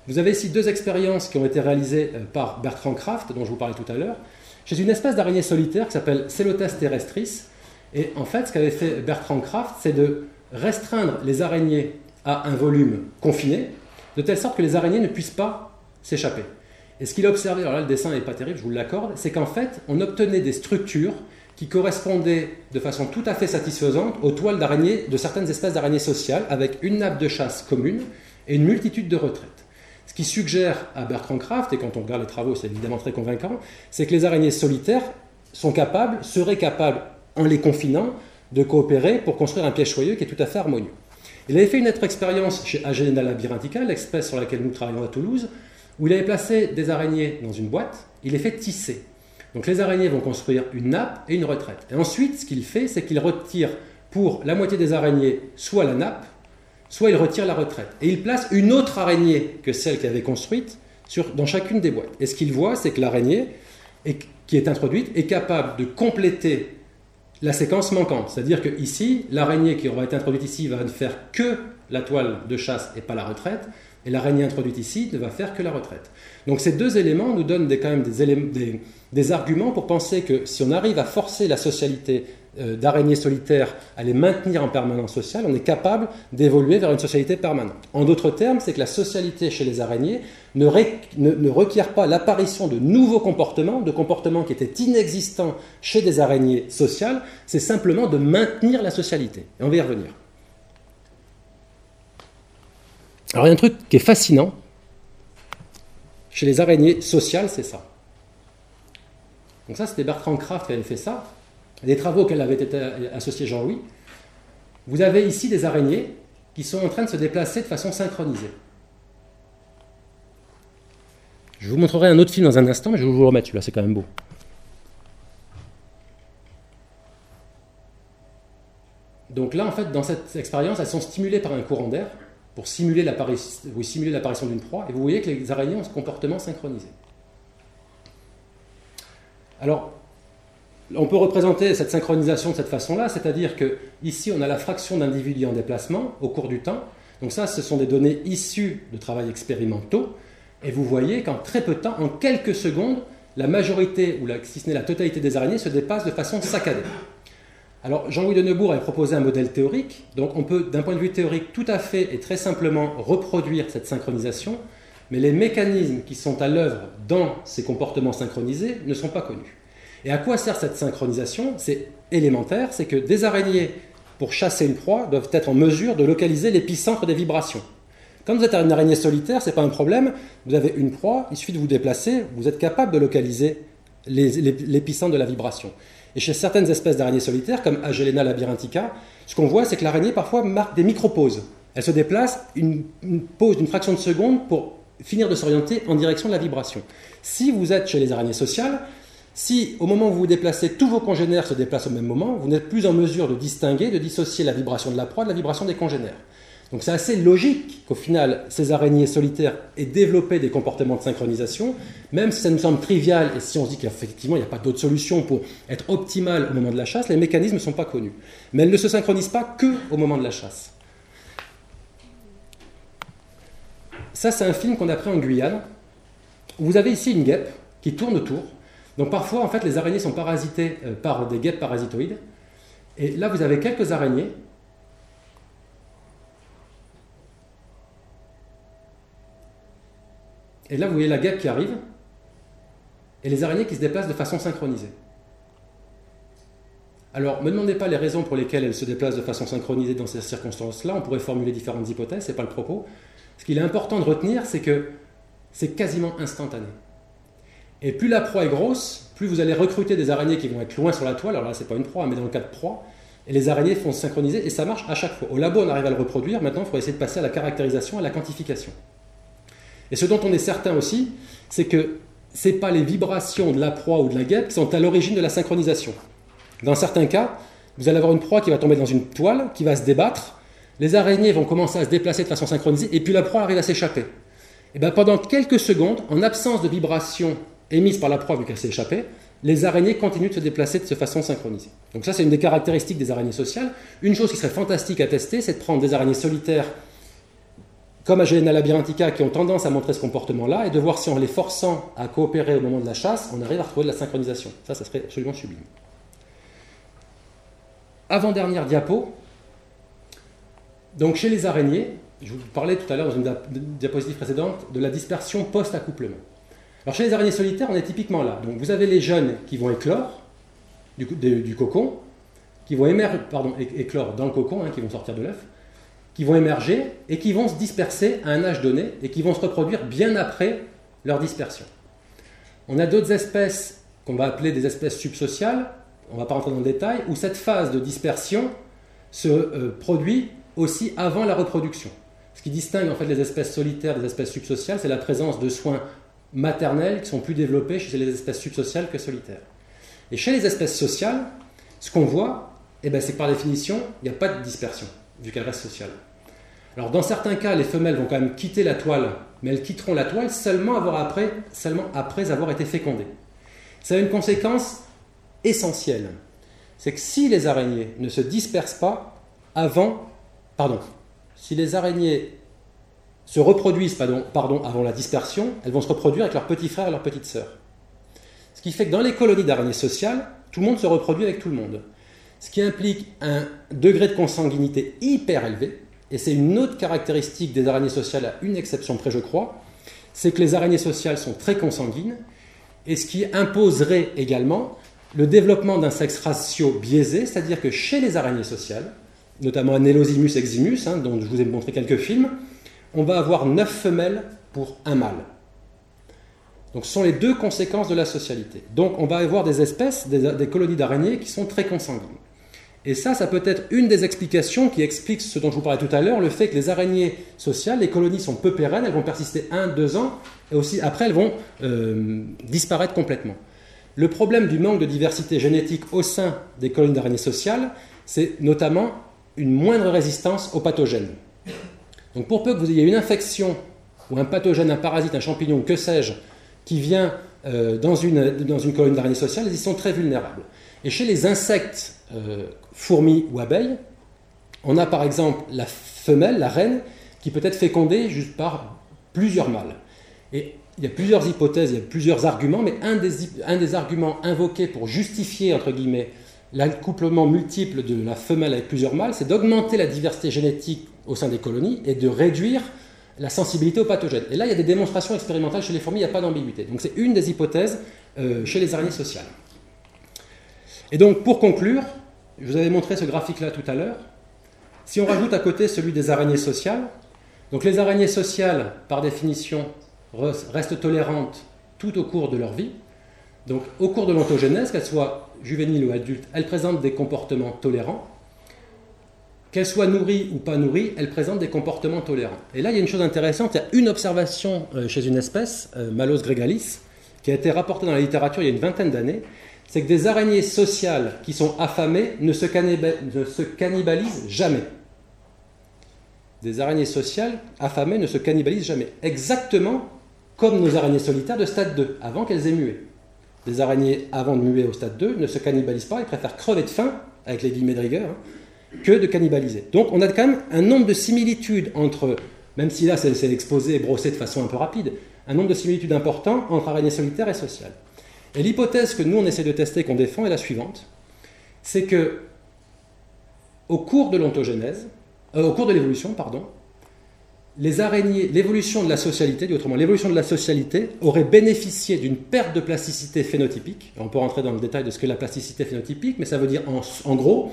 Vous avez ici deux expériences qui ont été réalisées euh, par Bertrand Kraft, dont je vous parlais tout à l'heure, chez une espèce d'araignée solitaire qui s'appelle Celotes terrestris. Et en fait, ce qu'avait fait Bertrand Kraft, c'est de restreindre les araignées à un volume confiné, de telle sorte que les araignées ne puissent pas s'échapper. Et ce qu'il a observé, alors là le dessin n'est pas terrible, je vous l'accorde, c'est qu'en fait, on obtenait des structures qui correspondaient de façon tout à fait satisfaisante aux toiles d'araignées de certaines espèces d'araignées sociales, avec une nappe de chasse commune et une multitude de retraites. Ce qui suggère à Bertrand Kraft, et quand on regarde les travaux, c'est évidemment très convaincant, c'est que les araignées solitaires sont capables, seraient capables, en les confinant, de coopérer pour construire un piège choyeux qui est tout à fait harmonieux. Il avait fait une autre expérience chez Agelena labyrinthica, l'espèce sur laquelle nous travaillons à Toulouse, où il avait placé des araignées dans une boîte, il les fait tisser. Donc les araignées vont construire une nappe et une retraite. Et ensuite, ce qu'il fait, c'est qu'il retire pour la moitié des araignées soit la nappe, soit il retire la retraite. Et il place une autre araignée que celle qu'il avait construite dans chacune des boîtes. Et ce qu'il voit, c'est que l'araignée qui est introduite est capable de compléter la séquence manquante. C'est-à-dire que ici, l'araignée qui aura été introduite ici va ne faire que la toile de chasse et pas la retraite, et l'araignée introduite ici ne va faire que la retraite. Donc ces deux éléments nous donnent quand même des, arguments pour penser que si on arrive à forcer la socialité euh, d'araignées solitaires à les maintenir en permanence sociale, on est capable d'évoluer vers une socialité permanente. En d'autres termes, c'est que la socialité chez les araignées ne, ne requiert pas l'apparition de nouveaux comportements, de comportements qui étaient inexistants chez des araignées sociales, c'est simplement de maintenir la socialité. Et on va y revenir. Alors il y a un truc qui est fascinant chez les araignées sociales, c'est ça. Donc ça, c'était Bertrand Kraft qui avait fait ça, des travaux auxquels avait été associé Jean-Louis. Vous avez ici des araignées qui sont en train de se déplacer de façon synchronisée. Je vous montrerai un autre film dans un instant, mais je vais vous le remettre celui-là, c'est quand même beau. Donc là, en fait, dans cette expérience, elles sont stimulées par un courant d'air pour simuler l'apparition d'une proie, et vous voyez que les araignées ont ce comportement synchronisé. Alors, on peut représenter cette synchronisation de cette façon-là, c'est-à-dire que ici on a la fraction d'individus en déplacement au cours du temps. Donc ça, ce sont des données issues de travaux expérimentaux, et vous voyez qu'en très peu de temps, en quelques secondes, la majorité, ou si ce n'est la totalité des araignées, se dépassent de façon saccadée. Alors Jean-Louis de Neubourg a proposé un modèle théorique, donc on peut d'un point de vue théorique tout à fait et très simplement reproduire cette synchronisation, mais les mécanismes qui sont à l'œuvre dans ces comportements synchronisés ne sont pas connus. Et à quoi sert cette synchronisation? C'est élémentaire, c'est que des araignées, pour chasser une proie, doivent être en mesure de localiser l'épicentre des vibrations. Quand vous êtes une araignée solitaire, ce n'est pas un problème, vous avez une proie, il suffit de vous déplacer, vous êtes capable de localiser l'épicentre de la vibration. Et chez certaines espèces d'araignées solitaires, comme Agelena labyrinthica, ce qu'on voit, c'est que l'araignée parfois marque des micro-pauses. Elle se déplace une, pause d'une fraction de seconde pour finir de s'orienter en direction de la vibration. Si vous êtes chez les araignées sociales, si au moment où vous vous déplacez, tous vos congénères se déplacent au même moment, vous n'êtes plus en mesure de distinguer, de dissocier la vibration de la proie de la vibration des congénères. Donc c'est assez logique qu'au final, ces araignées solitaires aient développé des comportements de synchronisation, même si ça nous semble trivial et si on se dit qu'effectivement il n'y a pas d'autre solution pour être optimal au moment de la chasse, les mécanismes ne sont pas connus. Mais elles ne se synchronisent pas que au moment de la chasse. Ça, c'est un film qu'on a pris en Guyane. Vous avez ici une guêpe qui tourne autour. Donc parfois, en fait, les araignées sont parasitées euh, par des guêpes parasitoïdes. Et là, vous avez quelques araignées Et là, vous voyez la guêpe qui arrive et les araignées qui se déplacent de façon synchronisée. Alors, ne me demandez pas les raisons pour lesquelles elles se déplacent de façon synchronisée dans ces circonstances-là. On pourrait formuler différentes hypothèses, ce n'est pas le propos. Ce qu'il est important de retenir, c'est que c'est quasiment instantané. Et plus la proie est grosse, plus vous allez recruter des araignées qui vont être loin sur la toile. Alors là, ce n'est pas une proie, mais dans le cas de proie. Et les araignées font se synchroniser et ça marche à chaque fois. Au labo, on arrive à le reproduire. Maintenant, il faut essayer de passer à la caractérisation, à la quantification. Et ce dont on est certain aussi, c'est que ce n'est pas les vibrations de la proie ou de la guêpe qui sont à l'origine de la synchronisation. Dans certains cas, vous allez avoir une proie qui va tomber dans une toile, qui va se débattre, les araignées vont commencer à se déplacer de façon synchronisée, et puis la proie arrive à s'échapper. Et bien pendant quelques secondes, en absence de vibrations émises par la proie vu qu'elle s'est échappée, les araignées continuent de se déplacer de façon synchronisée. Donc ça, c'est une des caractéristiques des araignées sociales. Une chose qui serait fantastique à tester, c'est de prendre des araignées solitaires comme Agelena labyrinthica qui ont tendance à montrer ce comportement-là et de voir si en les forçant à coopérer au moment de la chasse, on arrive à retrouver de la synchronisation. Ça, ça serait absolument sublime. Avant-dernière diapo. Donc chez les araignées, je vous parlais tout à l'heure dans une diapositive précédente de la dispersion post-accouplement. Alors chez les araignées solitaires, on est typiquement là. Donc vous avez les jeunes qui vont éclore du, cocon, qui vont pardon, éclore dans le cocon, hein, qui vont sortir de l'œuf, qui vont émerger et qui vont se disperser à un âge donné et qui vont se reproduire bien après leur dispersion. On a d'autres espèces qu'on va appeler des espèces subsociales, on ne va pas rentrer dans le détail, où cette phase de dispersion se euh, produit aussi avant la reproduction. Ce qui distingue en fait les espèces solitaires des espèces subsociales, c'est la présence de soins maternels qui sont plus développés chez les espèces subsociales que solitaires. Et chez les espèces sociales, ce qu'on voit, eh ben, c'est que par définition, il n'y a pas de dispersion, qu'elles restent sociales. Alors dans certains cas, les femelles vont quand même quitter la toile, mais elles quitteront la toile seulement, après, seulement après avoir été fécondées. Ça a une conséquence essentielle. C'est que si les araignées ne se dispersent pas avant, pardon, si les araignées se reproduisent pardon, pardon, avant la dispersion, elles vont se reproduire avec leurs petits frères et leurs petites sœurs. Ce qui fait que dans les colonies d'araignées sociales, tout le monde se reproduit avec tout le monde. Ce qui implique un degré de consanguinité hyper élevé, et c'est une autre caractéristique des araignées sociales, à une exception près je crois, c'est que les araignées sociales sont très consanguines, et ce qui imposerait également le développement d'un sexe ratio biaisé, c'est-à-dire que chez les araignées sociales, notamment Anelosimus eximus, hein, dont je vous ai montré quelques films, on va avoir 9 femelles pour un mâle. Donc ce sont les deux conséquences de la socialité. Donc on va avoir des espèces, des, colonies d'araignées qui sont très consanguines. Et ça, ça peut être une des explications qui explique ce dont je vous parlais tout à l'heure, le fait que les araignées sociales, les colonies sont peu pérennes, elles vont persister un, deux ans, et aussi après elles vont euh, disparaître complètement. Le problème du manque de diversité génétique au sein des colonies d'araignées sociales, c'est notamment une moindre résistance aux pathogènes. Donc pour peu que vous ayez une infection ou un pathogène, un parasite, un champignon, que sais-je, qui vient euh, dans, une, dans une colonie d'araignées sociales, ils sont très vulnérables. Et chez les insectes, euh, fourmis ou abeilles, on a par exemple la femelle, la reine, qui peut être fécondée juste par plusieurs mâles. Et il y a plusieurs hypothèses, il y a plusieurs arguments, mais un des, arguments invoqués pour justifier, entre guillemets, l'accouplement multiple de la femelle avec plusieurs mâles, c'est d'augmenter la diversité génétique au sein des colonies et de réduire la sensibilité aux pathogènes. Et là, il y a des démonstrations expérimentales chez les fourmis, il n'y a pas d'ambiguïté. Donc c'est une des hypothèses euh, chez les araignées sociales. Et donc pour conclure, je vous avais montré ce graphique-là tout à l'heure. Si on rajoute à côté celui des araignées sociales, donc les araignées sociales, par définition, restent tolérantes tout au cours de leur vie. Donc au cours de l'ontogénèse, qu'elles soient juvéniles ou adultes, elles présentent des comportements tolérants. Qu'elles soient nourries ou pas nourries, elles présentent des comportements tolérants. Et là, il y a une chose intéressante, il y a une observation euh, chez une espèce, euh, Malos gregalis, qui a été rapportée dans la littérature il y a une vingtaine d'années, c'est que des araignées sociales qui sont affamées ne se, cannibalisent jamais. Des araignées sociales affamées ne se cannibalisent jamais. Exactement comme nos araignées solitaires de stade 2, avant qu'elles aient mué. Des araignées avant de muer au stade 2 ne se cannibalisent pas, ils préfèrent crever de faim, avec les guillemets de rigueur, hein, que de cannibaliser. Donc on a quand même un nombre de similitudes entre, même si là c'est exposé et brossé de façon un peu rapide, un nombre de similitudes importants entre araignées solitaires et sociales. Et l'hypothèse que nous on essaie de tester, qu'on défend, est la suivante c'est que au cours de l'ontogénèse, euh, au cours de l'évolution, pardon, l'évolution de la socialité, autrement, l'évolution de la socialité aurait bénéficié d'une perte de plasticité phénotypique. On peut rentrer dans le détail de ce qu'est la plasticité phénotypique, mais ça veut dire en, gros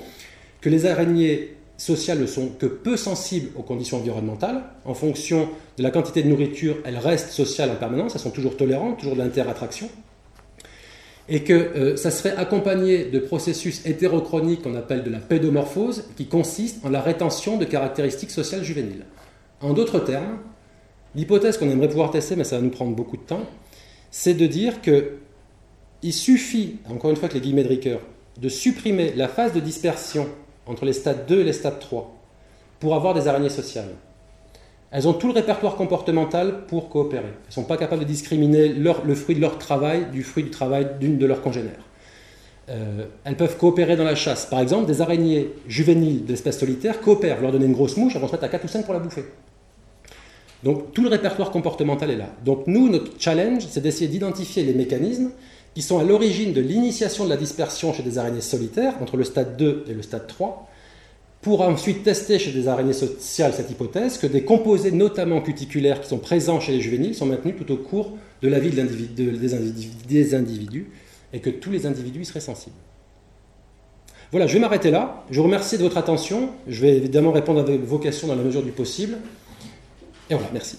que les araignées sociales ne sont que peu sensibles aux conditions environnementales. En fonction de la quantité de nourriture, elles restent sociales en permanence, elles sont toujours tolérantes, toujours de l'interattraction. Et que euh, ça serait accompagné de processus hétérochroniques qu'on appelle de la pédomorphose, qui consiste en la rétention de caractéristiques sociales juvéniles. En d'autres termes, l'hypothèse qu'on aimerait pouvoir tester, mais ça va nous prendre beaucoup de temps, c'est de dire que il suffit, encore une fois que les guillemets de Ricoeur, de supprimer la phase de dispersion entre les stades 2 et les stades 3 pour avoir des araignées sociales. Elles ont tout le répertoire comportemental pour coopérer. Elles ne sont pas capables de discriminer le fruit de leur travail du fruit du travail d'une de leurs congénères. Euh, elles peuvent coopérer dans la chasse. Par exemple, des araignées juvéniles d'espèces solitaires coopèrent. Vous leur donnez une grosse mouche, elles vont se mettre à 4 ou 5 pour la bouffer. Donc tout le répertoire comportemental est là. Donc nous, notre challenge, c'est d'essayer d'identifier les mécanismes qui sont à l'origine de l'initiation de la dispersion chez des araignées solitaires, entre le stade 2 et le stade 3, pour ensuite tester chez des araignées sociales cette hypothèse que des composés, notamment cuticulaires, qui sont présents chez les juvéniles, sont maintenus tout au cours de la vie des, individus, et que tous les individus y seraient sensibles. Voilà, je vais m'arrêter là. Je vous remercie de votre attention. Je vais évidemment répondre à vos questions dans la mesure du possible. Et voilà, merci.